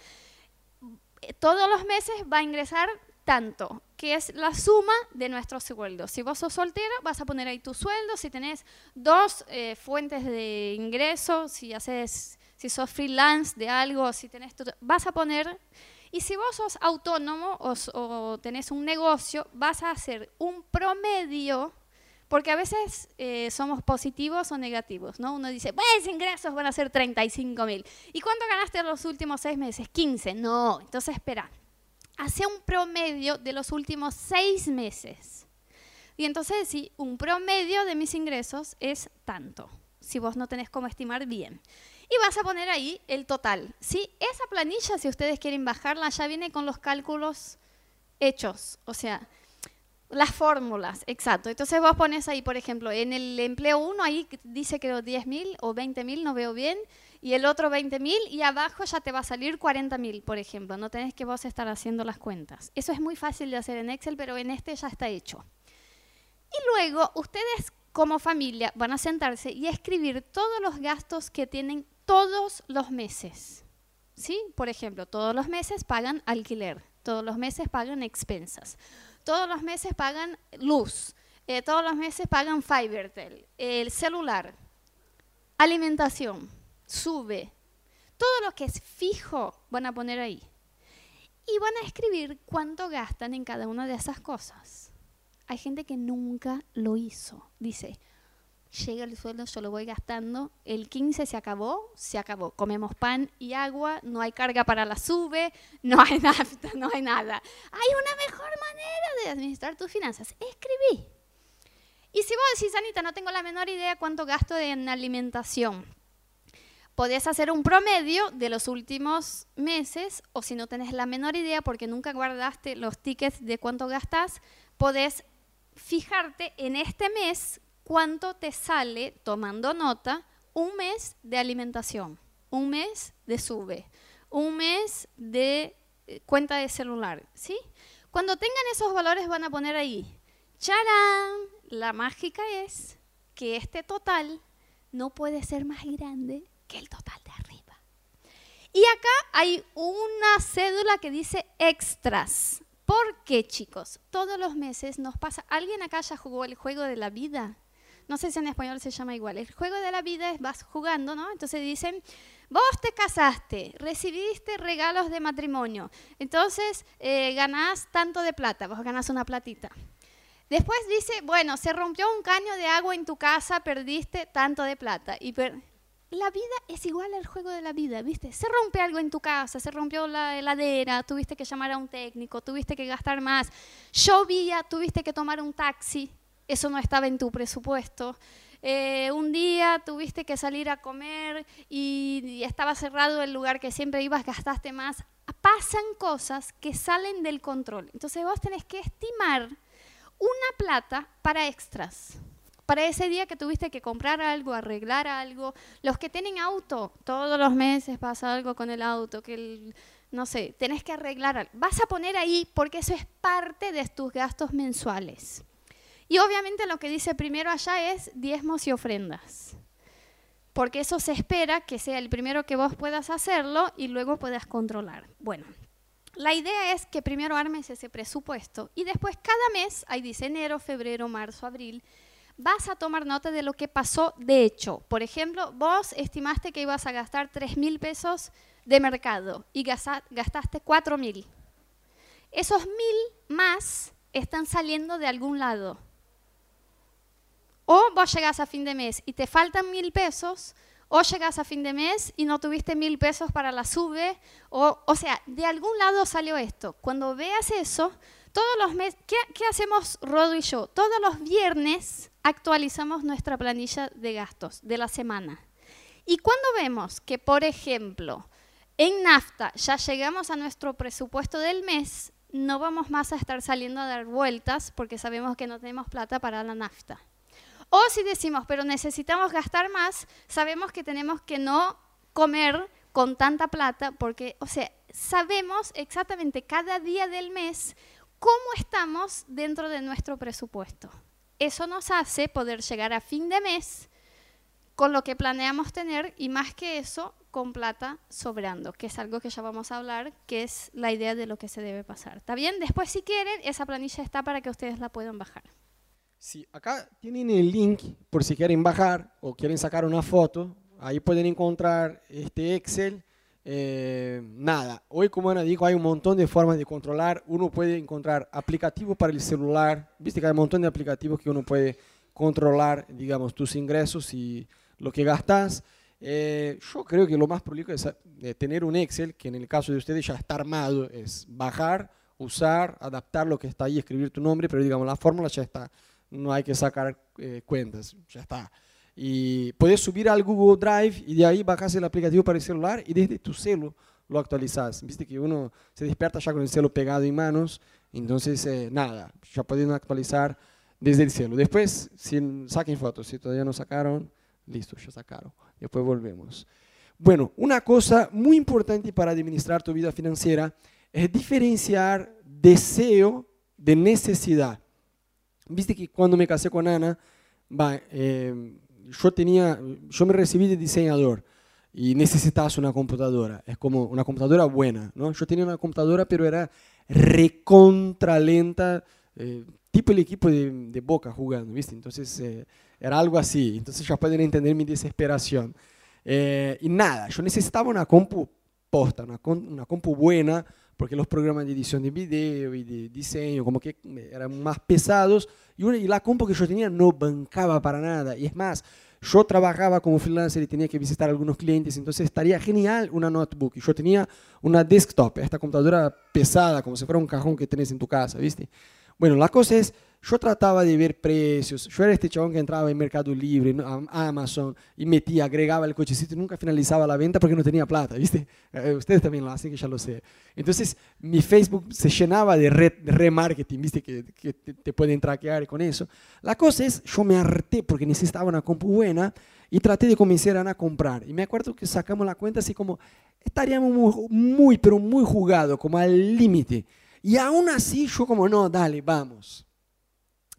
Todos los meses va a ingresar tanto, que es la suma de nuestros sueldos. Si vos sos soltero, vas a poner ahí tu sueldo. Si tenés dos eh, fuentes de ingreso, si haces, si sos freelance de algo, si tenés vas a poner. Y si vos sos autónomo o, tenés un negocio, vas a hacer un promedio porque a veces eh, somos positivos o negativos, ¿no? Uno dice, pues ingresos van a ser 35 mil. ¿Y cuánto ganaste los últimos seis meses? 15. No, entonces espera hace un promedio de los últimos seis meses. Y entonces, sí, un promedio de mis ingresos es tanto, si vos no tenés cómo estimar bien. Y vas a poner ahí el total. ¿sí? Esa planilla, si ustedes quieren bajarla, ya viene con los cálculos hechos. O sea, las fórmulas, exacto. Entonces vos pones ahí, por ejemplo, en el empleo 1, ahí dice que 10 mil o 20 mil, no veo bien, y el otro 20 mil, y abajo ya te va a salir 40 mil, por ejemplo. No tenés que vos estar haciendo las cuentas. Eso es muy fácil de hacer en Excel, pero en este ya está hecho. Y luego ustedes como familia van a sentarse y escribir todos los gastos que tienen todos los meses. ¿sí? Por ejemplo, todos los meses pagan alquiler, todos los meses pagan expensas, todos los meses pagan luz, eh, todos los meses pagan Fibertel, el celular, alimentación, sube. Todo lo que es fijo van a poner ahí. Y van a escribir cuánto gastan en cada una de esas cosas. Hay gente que nunca lo hizo. Dice, llega el sueldo, yo lo voy gastando, el 15 se acabó, se acabó. Comemos pan y agua, no hay carga para la sube, no hay nafta, no hay nada. Hay una mejor manera de administrar tus finanzas. Escribí. Y si vos decís, Anita, no tengo la menor idea cuánto gasto en alimentación, podés hacer un promedio de los últimos meses o si no tenés la menor idea porque nunca guardaste los tickets de cuánto gastas, podés fijarte en este mes cuánto te sale, tomando nota, un mes de alimentación, un mes de sube, un mes de eh, cuenta de celular, ¿sí? Cuando tengan esos valores van a poner ahí, ¡charán! La mágica es que este total no puede ser más grande el total de arriba. Y acá hay una cédula que dice extras. ¿Por qué, chicos? Todos los meses nos pasa. ¿Alguien acá ya jugó el juego de la vida? no sé si en español se llama igual. El juego de la vida es vas jugando, ¿no? Entonces dicen, vos te casaste, recibiste regalos de matrimonio, entonces eh, ganás tanto de plata, vos ganás una platita. Después dice, bueno, se rompió un caño de agua en tu casa, perdiste tanto de plata. Y la vida es igual al juego de la vida, ¿viste? Se rompe algo en tu casa, se rompió la heladera, tuviste que llamar a un técnico, tuviste que gastar más, llovía, tuviste que tomar un taxi, eso no estaba en tu presupuesto. Eh, un día tuviste que salir a comer y, estaba cerrado el lugar que siempre ibas, gastaste más. Pasan cosas que salen del control. Entonces vos tenés que estimar una plata para extras. Para ese día que tuviste que comprar algo, arreglar algo. Los que tienen auto, todos los meses pasa algo con el auto, que no sé, tenés que arreglar algo. Vas a poner ahí porque eso es parte de tus gastos mensuales. Y obviamente lo que dice primero allá es diezmos y ofrendas. Porque eso se espera que sea el primero que vos puedas hacerlo y luego puedas controlar. Bueno, la idea es que primero armes ese presupuesto y después cada mes, ahí dice enero, febrero, marzo, abril, vas a tomar nota de lo que pasó de hecho. Por ejemplo, vos estimaste que ibas a gastar 3 mil pesos de mercado y gastaste 4 mil. Esos mil más están saliendo de algún lado. O vos llegás a fin de mes y te faltan mil pesos, o llegas a fin de mes y no tuviste mil pesos para la sube, o, o sea, de algún lado salió esto. Cuando veas eso, todos los meses, ¿qué, ¿qué, hacemos Rodo y yo? Todos los viernes actualizamos nuestra planilla de gastos de la semana. Y cuando vemos que, por ejemplo, en NAFTA ya llegamos a nuestro presupuesto del mes, no vamos más a estar saliendo a dar vueltas porque sabemos que no tenemos plata para la NAFTA. O si decimos, pero necesitamos gastar más, sabemos que tenemos que no comer con tanta plata, porque, o sea, sabemos exactamente cada día del mes cómo estamos dentro de nuestro presupuesto. Eso nos hace poder llegar a fin de mes con lo que planeamos tener y más que eso, con plata sobrando, que es algo que ya vamos a hablar, que es la idea de lo que se debe pasar. ¿Está bien? Después, si quieren, esa planilla está para que ustedes la puedan bajar. Sí, acá tienen el link por si quieren bajar o quieren sacar una foto. Ahí pueden encontrar este Excel. Eh, nada, hoy como Ana dijo, hay un montón de formas de controlar. Uno puede encontrar aplicativos para el celular. Viste que hay un montón de aplicativos que uno puede controlar, digamos, tus ingresos y lo que gastas. Eh, yo creo que lo más prolijo es tener un Excel, que en el caso de ustedes ya está armado, es bajar, usar, adaptar lo que está ahí, escribir tu nombre, pero digamos, la fórmula ya está no hay que sacar eh, cuentas, ya está. Y puedes subir al Google Drive y de ahí bajas el aplicativo para el celular y desde tu celu lo actualizas. Viste que uno se despierta ya con el celu pegado en manos, entonces eh, nada, ya pueden actualizar desde el celu. Después, si saquen fotos, si todavía no sacaron, listo, ya sacaron. Después volvemos. Bueno, una cosa muy importante para administrar tu vida financiera es diferenciar deseo de necesidad. Viste que cuando me casé con Ana, va, eh, yo, tenía, yo me recibí de diseñador y necesitas una computadora. Es como una computadora buena, ¿no? Yo tenía una computadora, pero era recontra lenta, eh, tipo el equipo de, de, Boca jugando, ¿viste? Entonces eh, era algo así. Entonces ya pueden entender mi desesperación. Eh, y nada, yo necesitaba una compu posta, una, una compu buena, porque los programas de edición de video y de diseño como que eran más pesados y, una, y la compu que yo tenía no bancaba para nada. Y es más, yo trabajaba como freelancer y tenía que visitar algunos clientes, entonces estaría genial una notebook. Y yo tenía una desktop, esta computadora pesada, como si fuera un cajón que tenés en tu casa, ¿viste? Bueno, la cosa es, yo trataba de ver precios, yo era este chabón que entraba en Mercado Libre, Amazon, y metía, agregaba el cochecito y nunca finalizaba la venta porque no tenía plata, ¿viste? Eh, ustedes también lo hacen, que ya lo sé. Entonces, mi Facebook se llenaba de remarketing, ¿viste? Que, que te, te, pueden traquear con eso. La cosa es, yo me harté porque necesitaba una compu buena y traté de convencer a Ana a comprar. Y me acuerdo que sacamos la cuenta así como, estaríamos muy, muy pero muy jugados, como al límite. Y aún así yo como, no, dale, vamos.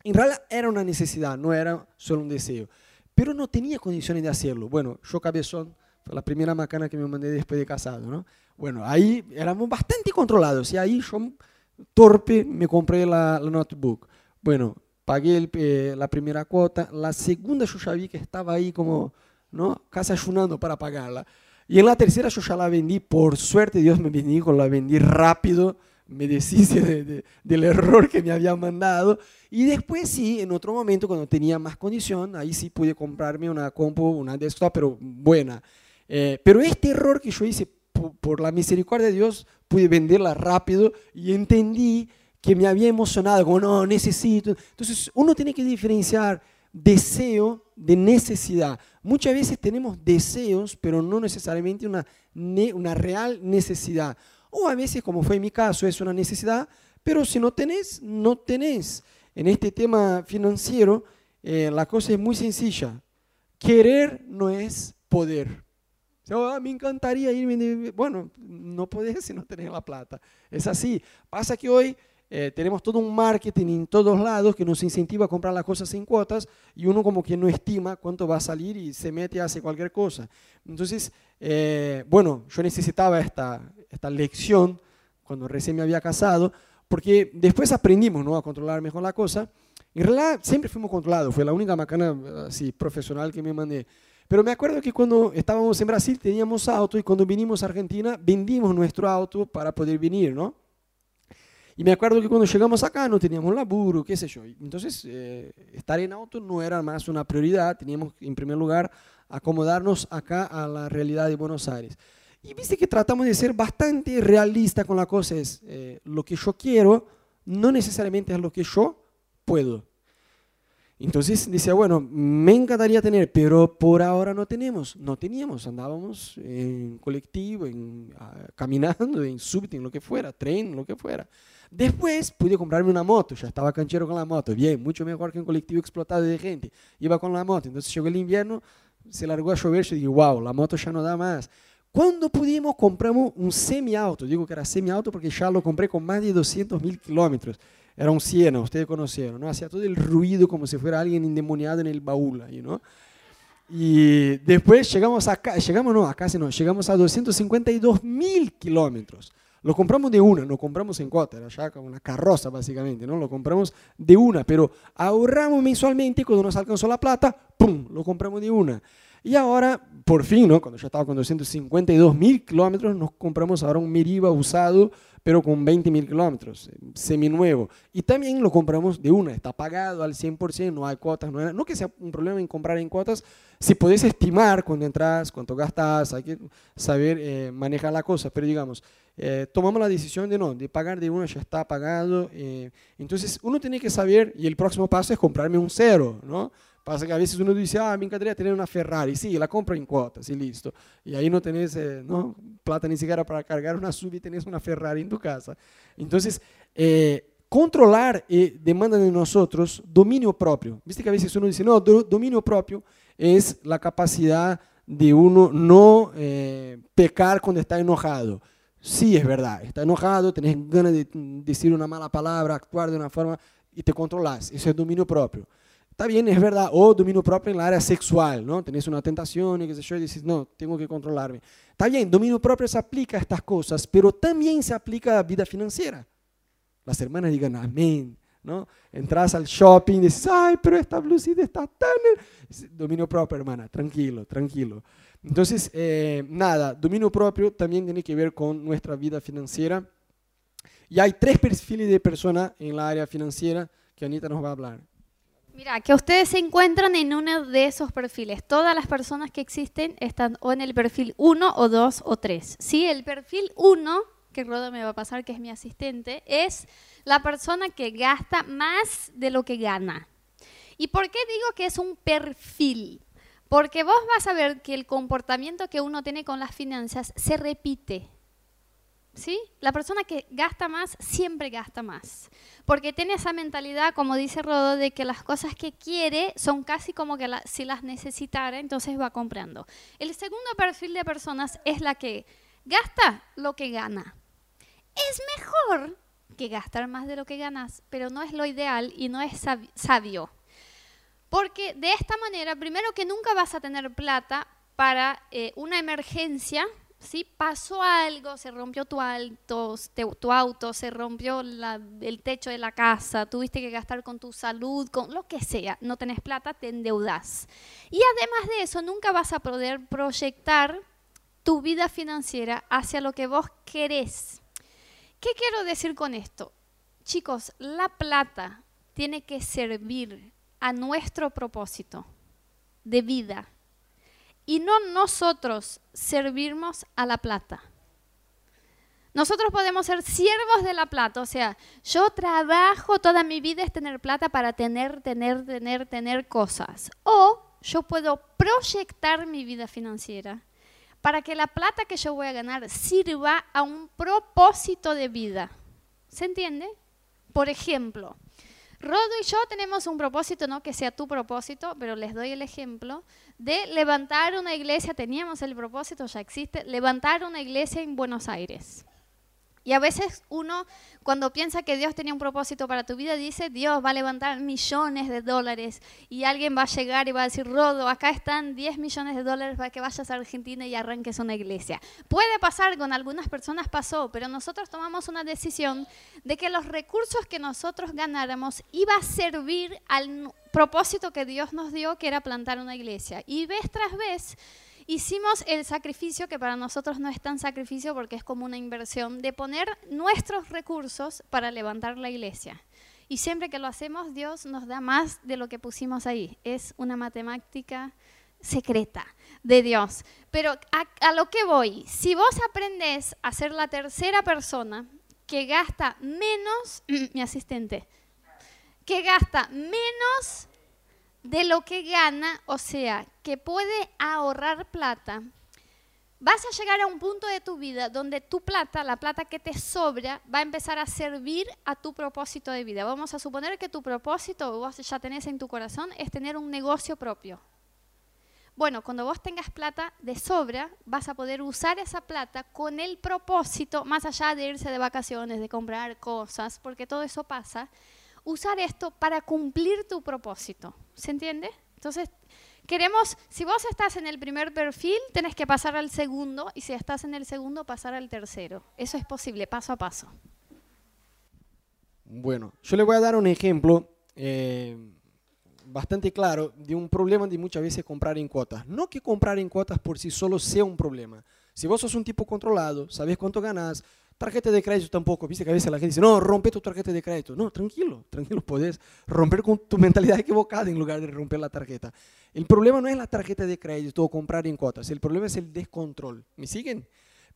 En realidad era una necesidad, no era solo un deseo. Pero no tenía condiciones de hacerlo. Bueno, yo cabezón, fue la primera macana que me mandé después de casado, ¿no? Bueno, ahí éramos bastante controlados y ahí yo, torpe, me compré la, notebook. Bueno, pagué eh, la primera cuota, la segunda yo ya vi que estaba ahí como, ¿no? Casi ayunando para pagarla. Y en la tercera yo ya la vendí, por suerte Dios me bendijo, la vendí rápido, me deshice del error que me había mandado. Y después sí, en otro momento, cuando tenía más condición, ahí sí pude comprarme una compu, una desktop, pero buena. Eh, pero este error que yo hice, por, la misericordia de Dios, pude venderla rápido y entendí que me había emocionado, como no, necesito. Entonces, uno tiene que diferenciar deseo de necesidad. Muchas veces tenemos deseos, pero no necesariamente una, una real necesidad. O a veces, como fue en mi caso, es una necesidad, pero si no tenés, no tenés. En este tema financiero, eh, la cosa es muy sencilla. Querer no es poder. Oh, me encantaría irme. Bueno, no podés si no tenés la plata. Es así. Pasa que hoy eh, tenemos todo un marketing en todos lados que nos incentiva a comprar las cosas sin cuotas y uno como que no estima cuánto va a salir y se mete a hacer cualquier cosa. Entonces, eh, bueno, yo necesitaba esta, esta lección cuando recién me había casado, porque después aprendimos ¿no? a controlar mejor la cosa. En realidad siempre fuimos controlados, fue la única macana así, profesional que me mandé. Pero me acuerdo que cuando estábamos en Brasil teníamos auto y cuando vinimos a Argentina vendimos nuestro auto para poder venir, ¿no? Y me acuerdo que cuando llegamos acá no teníamos laburo, qué sé yo. Entonces, eh, estar en auto no era más una prioridad, teníamos en primer lugar acomodarnos acá a la realidad de Buenos Aires. Y viste que tratamos de ser bastante realistas con la cosa, es eh, lo que yo quiero no necesariamente es lo que yo puedo. Entonces decía, bueno, me encantaría tener, pero por ahora no tenemos. No teníamos, andábamos en colectivo, en, ah, caminando, en subte, en lo que fuera, tren, lo que fuera. Después pude comprarme una moto, ya estaba canchero con la moto, bien, mucho mejor que un colectivo explotado de gente. Iba con la moto, entonces llegó el invierno, se largó a llover, yo dije, wow, la moto ya no da más. Cuando pudimos, compramos un semi-auto, digo que era semi-auto porque ya lo compré con más de 200 mil kilómetros. Era un Siena, ustedes conocieron, ¿no? Hacía todo el ruido como si fuera alguien endemoniado en el baúl, ¿no? Y después llegamos acá, llegamos no, acá no, llegamos a 252 mil kilómetros. Lo compramos de una, lo compramos en cuota, era ya como una carroza básicamente, ¿no? Lo compramos de una, pero ahorramos mensualmente cuando nos alcanzó la plata, ¡pum!, lo compramos de una. Y ahora, por fin, ¿no? Cuando ya estaba con 252 mil kilómetros, nos compramos ahora un Meriva usado pero con 20 mil kilómetros, seminuevo. Y también lo compramos de una, está pagado al 100%, no hay cuotas, no, no que sea un problema en comprar en cuotas, si podés estimar cuando entras, cuánto gastas, hay que saber eh, manejar la cosa, pero digamos, eh, tomamos la decisión de no, de pagar de una, ya está pagado, eh, entonces uno tiene que saber, y el próximo paso es comprarme un cero, ¿no? Pasa que a veces uno dice, ah, me encantaría tener una Ferrari. Sí, la compro en cuotas y listo. Y ahí no tenés eh, ¿no? plata ni siquiera para cargar una sub y tenés una Ferrari en tu casa. Entonces, eh, controlar eh, demanda de nosotros dominio propio. Viste que a veces uno dice, no, dominio propio es la capacidad de uno no eh, pecar cuando está enojado. Sí, es verdad, está enojado, tenés ganas de decir una mala palabra, actuar de una forma y te controlas. Eso es dominio propio. Está bien, es verdad. O dominio propio en la área sexual, ¿no? Tenés una tentación y qué sé yo, y dices, no, tengo que controlarme. Está bien, dominio propio se aplica a estas cosas, pero también se aplica a la vida financiera. Las hermanas digan, amén, ¿no? Entras al shopping y dices, ay, pero esta blusita está tan... Dominio propio, hermana, tranquilo, tranquilo. Entonces, eh, nada, dominio propio también tiene que ver con nuestra vida financiera. Y hay tres perfiles de personas en la área financiera que Anita nos va a hablar. Mira, que ustedes se encuentran en uno de esos perfiles. Todas las personas que existen están o en el perfil 1 o 2 o 3. ¿Sí? El perfil 1, que Rodo me va a pasar, que es mi asistente, es la persona que gasta más de lo que gana. ¿Y por qué digo que es un perfil? Porque vos vas a ver que el comportamiento que uno tiene con las finanzas se repite ¿sí? La persona que gasta más siempre gasta más, porque tiene esa mentalidad, como dice Rodo, de que las cosas que quiere son casi como que si las necesitara, entonces va comprando. El segundo perfil de personas es la que gasta lo que gana. Es mejor que gastar más de lo que ganas, pero no es lo ideal y no es sabio. Porque de esta manera, primero que nunca vas a tener plata para eh, una emergencia, ¿sí? Pasó algo, se rompió tu, auto, tu auto, se rompió el techo de la casa, tuviste que gastar con tu salud, con lo que sea, no tenés plata, te endeudas. Y además de eso, nunca vas a poder proyectar tu vida financiera hacia lo que vos querés. ¿Qué quiero decir con esto? Chicos, la plata tiene que servir a nuestro propósito de vida y no nosotros servirnos a la plata. Nosotros podemos ser siervos de la plata, o sea, yo trabajo toda mi vida es tener plata para tener, tener, tener, tener cosas. O yo puedo proyectar mi vida financiera para que la plata que yo voy a ganar sirva a un propósito de vida. ¿Se entiende? Por ejemplo, Rodo y yo tenemos un propósito, no que sea tu propósito, pero les doy el ejemplo de levantar una iglesia, teníamos el propósito, ya existe, levantar una iglesia en Buenos Aires. Y a veces uno, cuando piensa que Dios tenía un propósito para tu vida, dice, Dios va a levantar millones de dólares y alguien va a llegar y va a decir, Rodo, acá están 10 millones de dólares para que vayas a Argentina y arranques una iglesia. Puede pasar, con algunas personas pasó, pero nosotros tomamos una decisión de que los recursos que nosotros ganáramos iba a servir al propósito que Dios nos dio, que era plantar una iglesia. Y vez tras vez hicimos el sacrificio, que para nosotros no es tan sacrificio porque es como una inversión, de poner nuestros recursos para levantar la iglesia. Y siempre que lo hacemos, Dios nos da más de lo que pusimos ahí. Es una matemática secreta de Dios. Pero a, lo que voy, si vos aprendés a ser la tercera persona que gasta menos, mi asistente, que gasta menos de lo que gana, o sea, que puede ahorrar plata, vas a llegar a un punto de tu vida donde tu plata, la plata que te sobra, va a empezar a servir a tu propósito de vida. Vamos a suponer que tu propósito, vos ya tenés en tu corazón, es tener un negocio propio. Bueno, cuando vos tengas plata de sobra, vas a poder usar esa plata con el propósito, más allá de irse de vacaciones, de comprar cosas, porque todo eso pasa, usar esto para cumplir tu propósito. ¿Se entiende? Entonces, queremos, si vos estás en el primer perfil, tenés que pasar al segundo, y si estás en el segundo, pasar al tercero. Eso es posible, paso a paso. Bueno, yo le voy a dar un ejemplo eh, bastante claro de un problema de muchas veces comprar en cuotas. No que comprar en cuotas por sí solo sea un problema. Si vos sos un tipo controlado, sabes cuánto ganas, Tarjeta de crédito tampoco, viste que a veces la gente dice, no, rompe tu tarjeta de crédito. No, tranquilo, tranquilo, puedes romper con tu mentalidad equivocada en lugar de romper la tarjeta. El problema no es la tarjeta de crédito o comprar en cuotas, el problema es el descontrol. ¿Me siguen?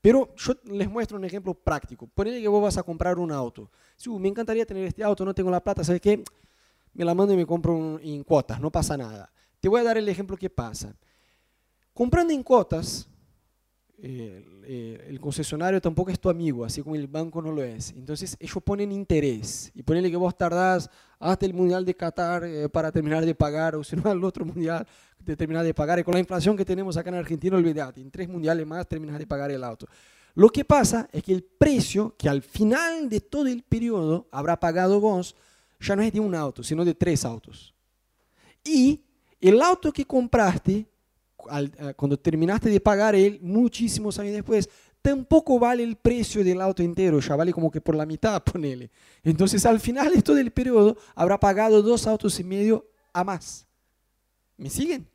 Pero yo les muestro un ejemplo práctico. Ponele que vos vas a comprar un auto. Si uh, me encantaría tener este auto, no tengo la plata, ¿sabes qué? Me la mando y me compro en cuotas, no pasa nada. Te voy a dar el ejemplo que pasa. Comprando en cuotas, eh, el concesionario tampoco es tu amigo, así como el banco no lo es. Entonces ellos ponen interés y ponen que vos tardás hasta el Mundial de Qatar eh, para terminar de pagar, o si no al otro Mundial de terminar de pagar. Y con la inflación que tenemos acá en Argentina, olvídate, en tres mundiales más terminas de pagar el auto. Lo que pasa es que el precio que al final de todo el periodo habrá pagado vos ya no es de un auto, sino de tres autos. Y el auto que compraste, cuando terminaste de pagar él, muchísimos años después, tampoco vale el precio del auto entero, ya vale como que por la mitad, ponele. Entonces al final de todo el periodo habrá pagado dos autos y medio a más. ¿Me siguen?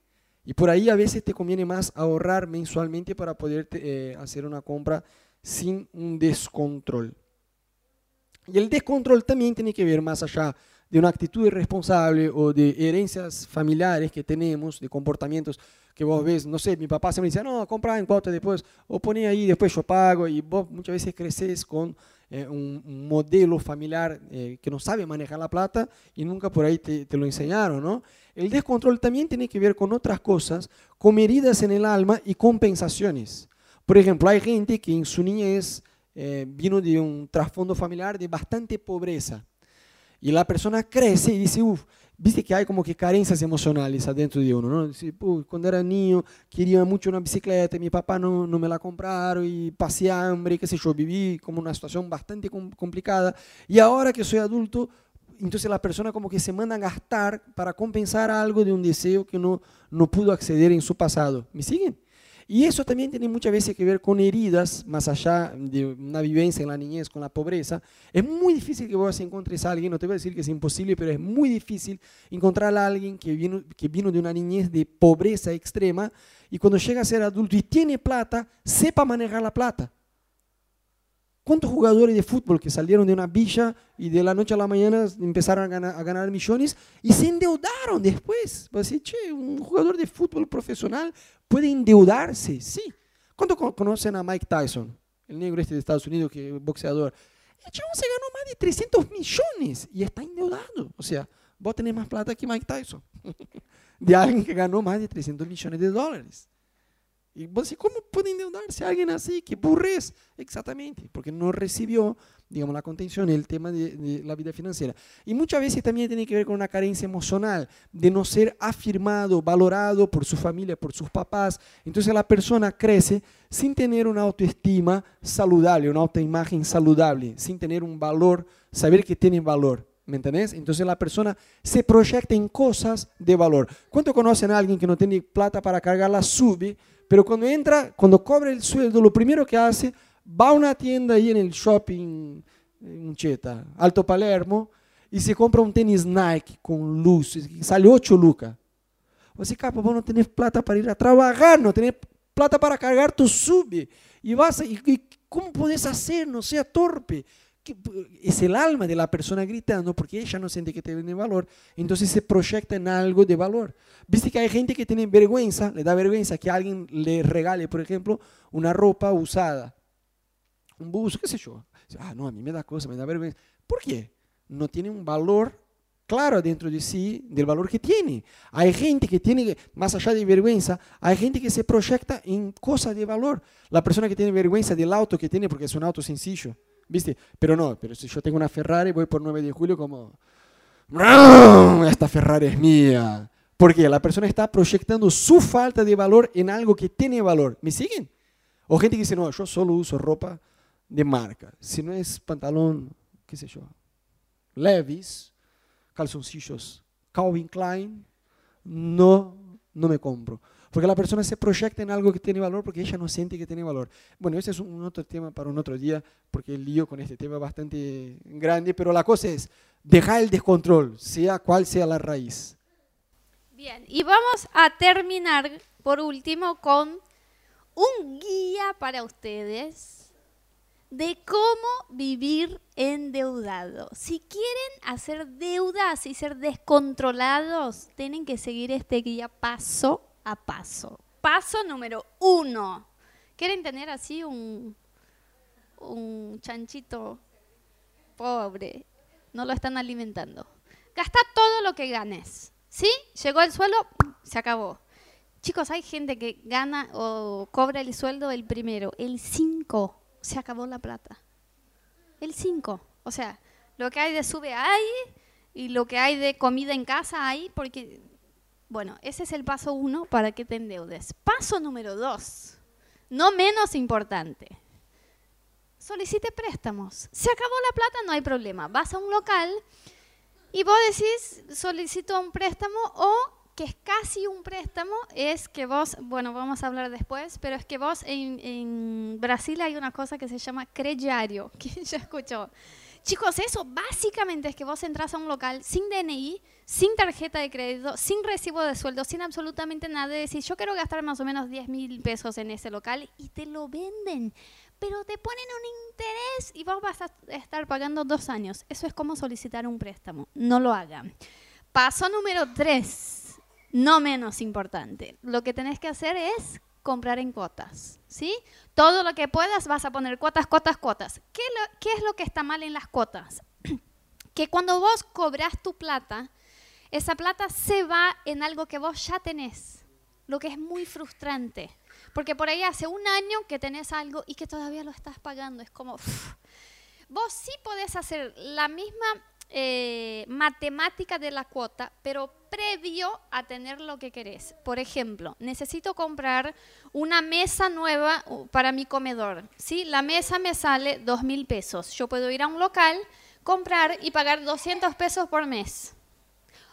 Y por ahí a veces te conviene más ahorrar mensualmente para poder eh, hacer una compra sin un descontrol. Y el descontrol también tiene que ver más allá de una actitud irresponsable o de herencias familiares que tenemos, de comportamientos que vos ves, no sé, mi papá se me dice, no, compra en cuota después, o poné ahí, después yo pago, y vos muchas veces creces con eh, un, modelo familiar eh, que no sabe manejar la plata y nunca por ahí te, te, lo enseñaron, ¿no? El descontrol también tiene que ver con otras cosas, con heridas en el alma y compensaciones. Por ejemplo, hay gente que en su niñez eh, vino de un trasfondo familiar de bastante pobreza. Y la persona crece y dice, uff, viste que hay como que carencias emocionales adentro de uno, ¿no? Dice, cuando era niño quería mucho una bicicleta y mi papá no, no me la compraron y pasé hambre, qué sé yo, viví como una situación bastante complicada. Y ahora que soy adulto, entonces la persona como que se manda a gastar para compensar algo de un deseo que no, no pudo acceder en su pasado. ¿Me siguen? Y eso también tiene muchas veces que ver con heridas, más allá de una vivencia en la niñez con la pobreza. Es muy difícil que vos encuentres a alguien, no te voy a decir que es imposible, pero es muy difícil encontrar a alguien que vino, que vino de una niñez de pobreza extrema y cuando llega a ser adulto y tiene plata, sepa manejar la plata. ¿Cuántos jugadores de fútbol que salieron de una villa y de la noche a la mañana empezaron a ganar, millones y se endeudaron después? Pues che, un jugador de fútbol profesional puede endeudarse, sí. ¿Cuántos conocen a Mike Tyson, el negro este de Estados Unidos, que es boxeador? El chabón se ganó más de 300 millones y está endeudado. O sea, vos tenés más plata que Mike Tyson. de alguien que ganó más de 300 millones de dólares. Vos decís, ¿cómo puede endeudarse alguien así? ¡Qué burres! Exactamente, porque no recibió, digamos, la contención, el tema de, la vida financiera. Y muchas veces también tiene que ver con una carencia emocional, de no ser afirmado, valorado por su familia, por sus papás. Entonces la persona crece sin tener una autoestima saludable, una autoimagen saludable, sin tener un valor, saber que tiene valor. ¿Me entendés? Entonces la persona se proyecta en cosas de valor. ¿Cuánto conocen a alguien que no tiene plata para cargar la sube? Pero cuando entra, cuando cobra el sueldo, lo primero que hace, va a una tienda ahí en el shopping, en Alto Palermo, y se compra un tenis Nike con luz, sale 8 lucas. Você, capa, vos no tenés plata para ir a trabajar, no tenés plata para cargar tu sub. Y vas, y, y ¿cómo puedes hacer? No sea torpe es el alma de la persona gritando porque ella no siente que tiene valor, entonces se proyecta en algo de valor. Viste que hay gente que tiene vergüenza, le da vergüenza que alguien le regale, por ejemplo, una ropa usada, un bus, qué sé yo. Ah, no, a mí me da cosa, me da vergüenza. ¿Por qué? No tiene un valor claro dentro de sí del valor que tiene. Hay gente que tiene, más allá de vergüenza, hay gente que se proyecta en cosas de valor. La persona que tiene vergüenza del auto que tiene porque es un auto sencillo ¿Viste? Pero no, pero si yo tengo una Ferrari, voy por 9 de julio como... Esta Ferrari es mía. Porque la persona está proyectando su falta de valor en algo que tiene valor. ¿Me siguen? O gente que dice, no, yo solo uso ropa de marca. Si no es pantalón, qué sé yo, Levis, calzoncillos Calvin Klein, no, no me compro. Porque la persona se proyecta en algo que tiene valor porque ella no siente que tiene valor. Bueno, ese es un otro tema para un otro día, porque el lío con este tema es bastante grande, pero la cosa es dejar el descontrol, sea cual sea la raíz. Bien, y vamos a terminar por último con un guía para ustedes de cómo vivir endeudado. Si quieren hacer deudas y ser descontrolados, tienen que seguir este guía paso a paso. Paso número uno. ¿Quieren tener así un, un chanchito pobre? No lo están alimentando. Gasta todo lo que ganes. ¿Sí? Llegó el suelo, se acabó. Chicos, hay gente que gana o cobra el sueldo el primero. El 5, se acabó la plata. El 5. O sea, lo que hay de sube ahí y lo que hay de comida en casa hay porque bueno, ese es el paso uno para que te endeudes. Paso número dos, no menos importante. Solicite préstamos. Se acabó la plata, no hay problema. Vas a un local y vos decís, solicito un préstamo o que es casi un préstamo, es que vos, bueno, vamos a hablar después, pero es que vos en, Brasil hay una cosa que se llama crediario. ¿Quién ya escuchó? Chicos, eso básicamente es que vos entras a un local sin DNI, sin tarjeta de crédito, sin recibo de sueldo, sin absolutamente nada. Decís, yo quiero gastar más o menos 10 mil pesos en ese local y te lo venden. Pero te ponen un interés y vos vas a estar pagando dos años. Eso es como solicitar un préstamo. No lo hagan. Paso número tres, no menos importante. Lo que tenés que hacer es comprar en cuotas, ¿sí? Todo lo que puedas vas a poner cuotas, cuotas, cuotas. ¿Qué, ¿Qué, es lo que está mal en las cuotas? que cuando vos cobras tu plata, esa plata se va en algo que vos ya tenés, lo que es muy frustrante. Porque por ahí hace un año que tenés algo y que todavía lo estás pagando. Es como, vos sí podés hacer la misma eh, matemática de la cuota, pero previo a tener lo que querés. Por ejemplo, necesito comprar una mesa nueva uh, para mi comedor. ¿sí? La mesa me sale dos mil pesos. Yo puedo ir a un local, comprar y pagar 200 pesos por mes.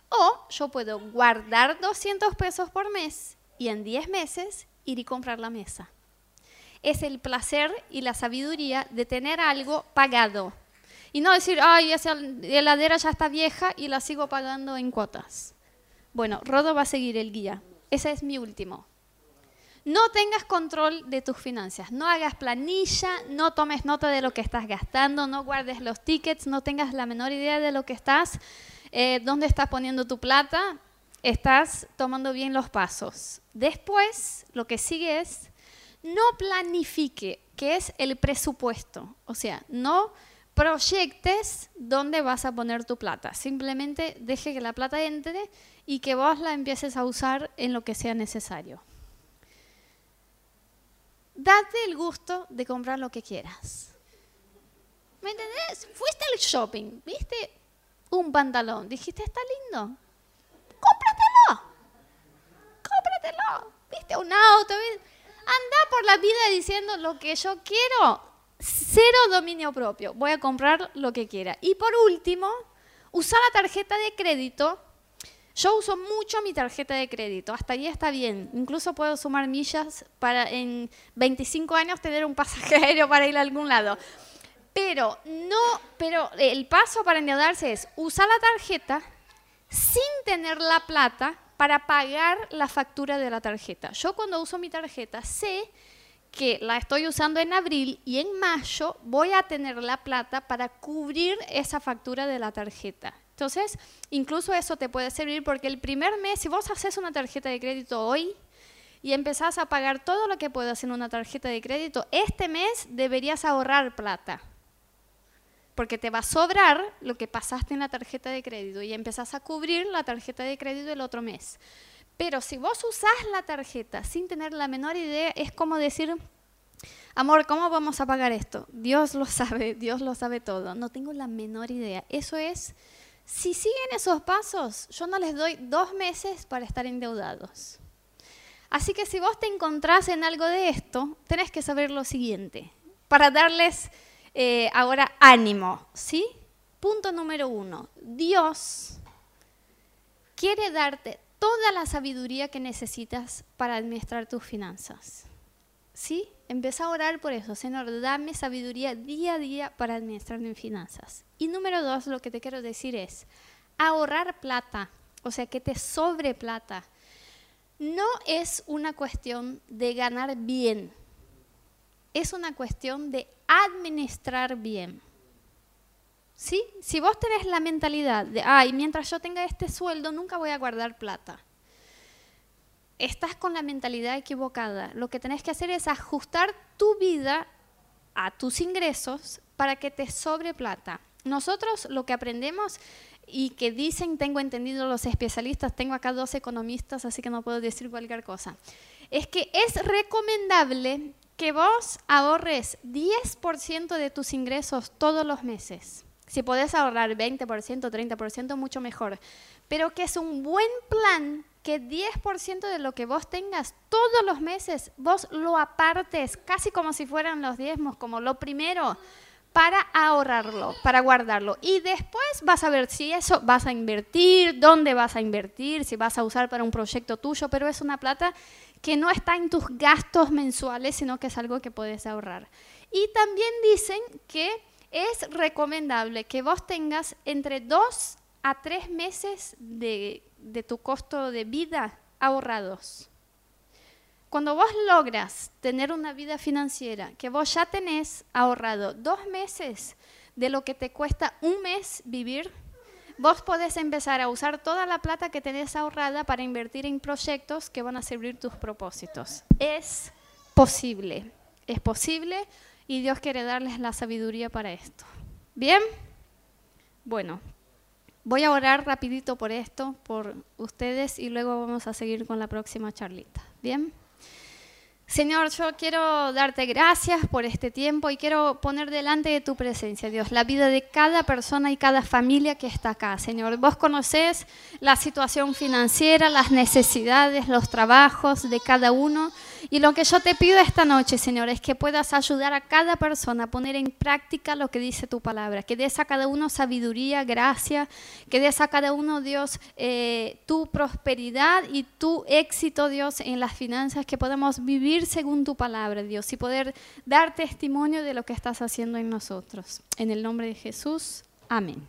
O yo puedo guardar 200 pesos por mes y en 10 meses ir y comprar la mesa. Es el placer y la sabiduría de tener algo pagado. Y no decir, ay, esa heladera ya está vieja y la sigo pagando en cuotas. Bueno, Rodo va a seguir el guía. Ese es mi último. No tengas control de tus finanzas, no hagas planilla, no tomes nota de lo que estás gastando, no guardes los tickets, no tengas la menor idea de lo que estás eh, dónde estás poniendo tu plata, estás tomando bien los pasos. Después, lo que sigue es, no planifique, que es el presupuesto. O sea, no proyectes dónde vas a poner tu plata. Simplemente deje que la plata entre y que vos la empieces a usar en lo que sea necesario. Date el gusto de comprar lo que quieras. ¿Me entendés? Fuiste al shopping, ¿viste? un pantalón. Dijiste, está lindo. Cómpratelo. Cómpratelo. Viste un auto. Anda por la vida diciendo lo que yo quiero. Cero dominio propio. Voy a comprar lo que quiera. Y por último, usar la tarjeta de crédito. Yo uso mucho mi tarjeta de crédito, hasta ahí está bien. Incluso puedo sumar millas para en 25 años tener un pasaje aéreo para ir a algún lado. Pero no, pero el paso para endeudarse es usar la tarjeta sin tener la plata para pagar la factura de la tarjeta. Yo cuando uso mi tarjeta sé que la estoy usando en abril y en mayo voy a tener la plata para cubrir esa factura de la tarjeta. Entonces, incluso eso te puede servir porque el primer mes, si vos haces una tarjeta de crédito hoy y empezás a pagar todo lo que puedas en una tarjeta de crédito, este mes deberías ahorrar plata porque te va a sobrar lo que pasaste en la tarjeta de crédito y empezás a cubrir la tarjeta de crédito el otro mes. Pero si vos usás la tarjeta sin tener la menor idea, es como decir, amor, ¿cómo vamos a pagar esto? Dios lo sabe, Dios lo sabe todo, no tengo la menor idea. Eso es, si siguen esos pasos, yo no les doy dos meses para estar endeudados. Así que si vos te encontrás en algo de esto, tenés que saber lo siguiente, para darles eh, ahora, ánimo, ¿sí? Punto número uno. Dios quiere darte toda la sabiduría que necesitas para administrar tus finanzas. ¿Sí? Empieza a orar por eso. Señor, dame sabiduría día a día para administrar mis finanzas. Y número dos, lo que te quiero decir es ahorrar plata, o sea, que te sobre plata. No es una cuestión de ganar bien, es una cuestión de administrar bien. ¿Sí? Si vos tenés la mentalidad de, ay, mientras yo tenga este sueldo, nunca voy a guardar plata. Estás con la mentalidad equivocada. Lo que tenés que hacer es ajustar tu vida a tus ingresos para que te sobre plata. Nosotros lo que aprendemos y que dicen, tengo entendido los especialistas, tengo acá dos economistas, así que no puedo decir cualquier cosa, es que es recomendable que vos ahorres 10% de tus ingresos todos los meses. Si podés ahorrar 20%, 30%, mucho mejor. Pero que es un buen plan que 10% de lo que vos tengas todos los meses, vos lo apartes, casi como si fueran los diezmos, como lo primero, para ahorrarlo, para guardarlo. Y después vas a ver si eso vas a invertir, dónde vas a invertir, si vas a usar para un proyecto tuyo, pero es una plata que no está en tus gastos mensuales, sino que es algo que puedes ahorrar. Y también dicen que es recomendable que vos tengas entre dos a tres meses de, tu costo de vida ahorrados. Cuando vos logras tener una vida financiera que vos ya tenés ahorrado dos meses de lo que te cuesta un mes vivir, vos podés empezar a usar toda la plata que tenés ahorrada para invertir en proyectos que van a servir tus propósitos. Es posible, es posible y Dios quiere darles la sabiduría para esto. ¿Bien? Bueno, voy a orar rapidito por esto, por ustedes y luego vamos a seguir con la próxima charlita. ¿Bien? Señor, yo quiero darte gracias por este tiempo y quiero poner delante de tu presencia, Dios, la vida de cada persona y cada familia que está acá, Señor. Vos conocés la situación financiera, las necesidades, los trabajos de cada uno. Y lo que yo te pido esta noche, Señor, es que puedas ayudar a cada persona a poner en práctica lo que dice tu palabra, que des a cada uno sabiduría, gracia, que des a cada uno, Dios, eh, tu prosperidad y tu éxito, Dios, en las finanzas, que podamos según tu palabra, Dios, y poder dar testimonio de lo que estás haciendo en nosotros. En el nombre de Jesús, amén.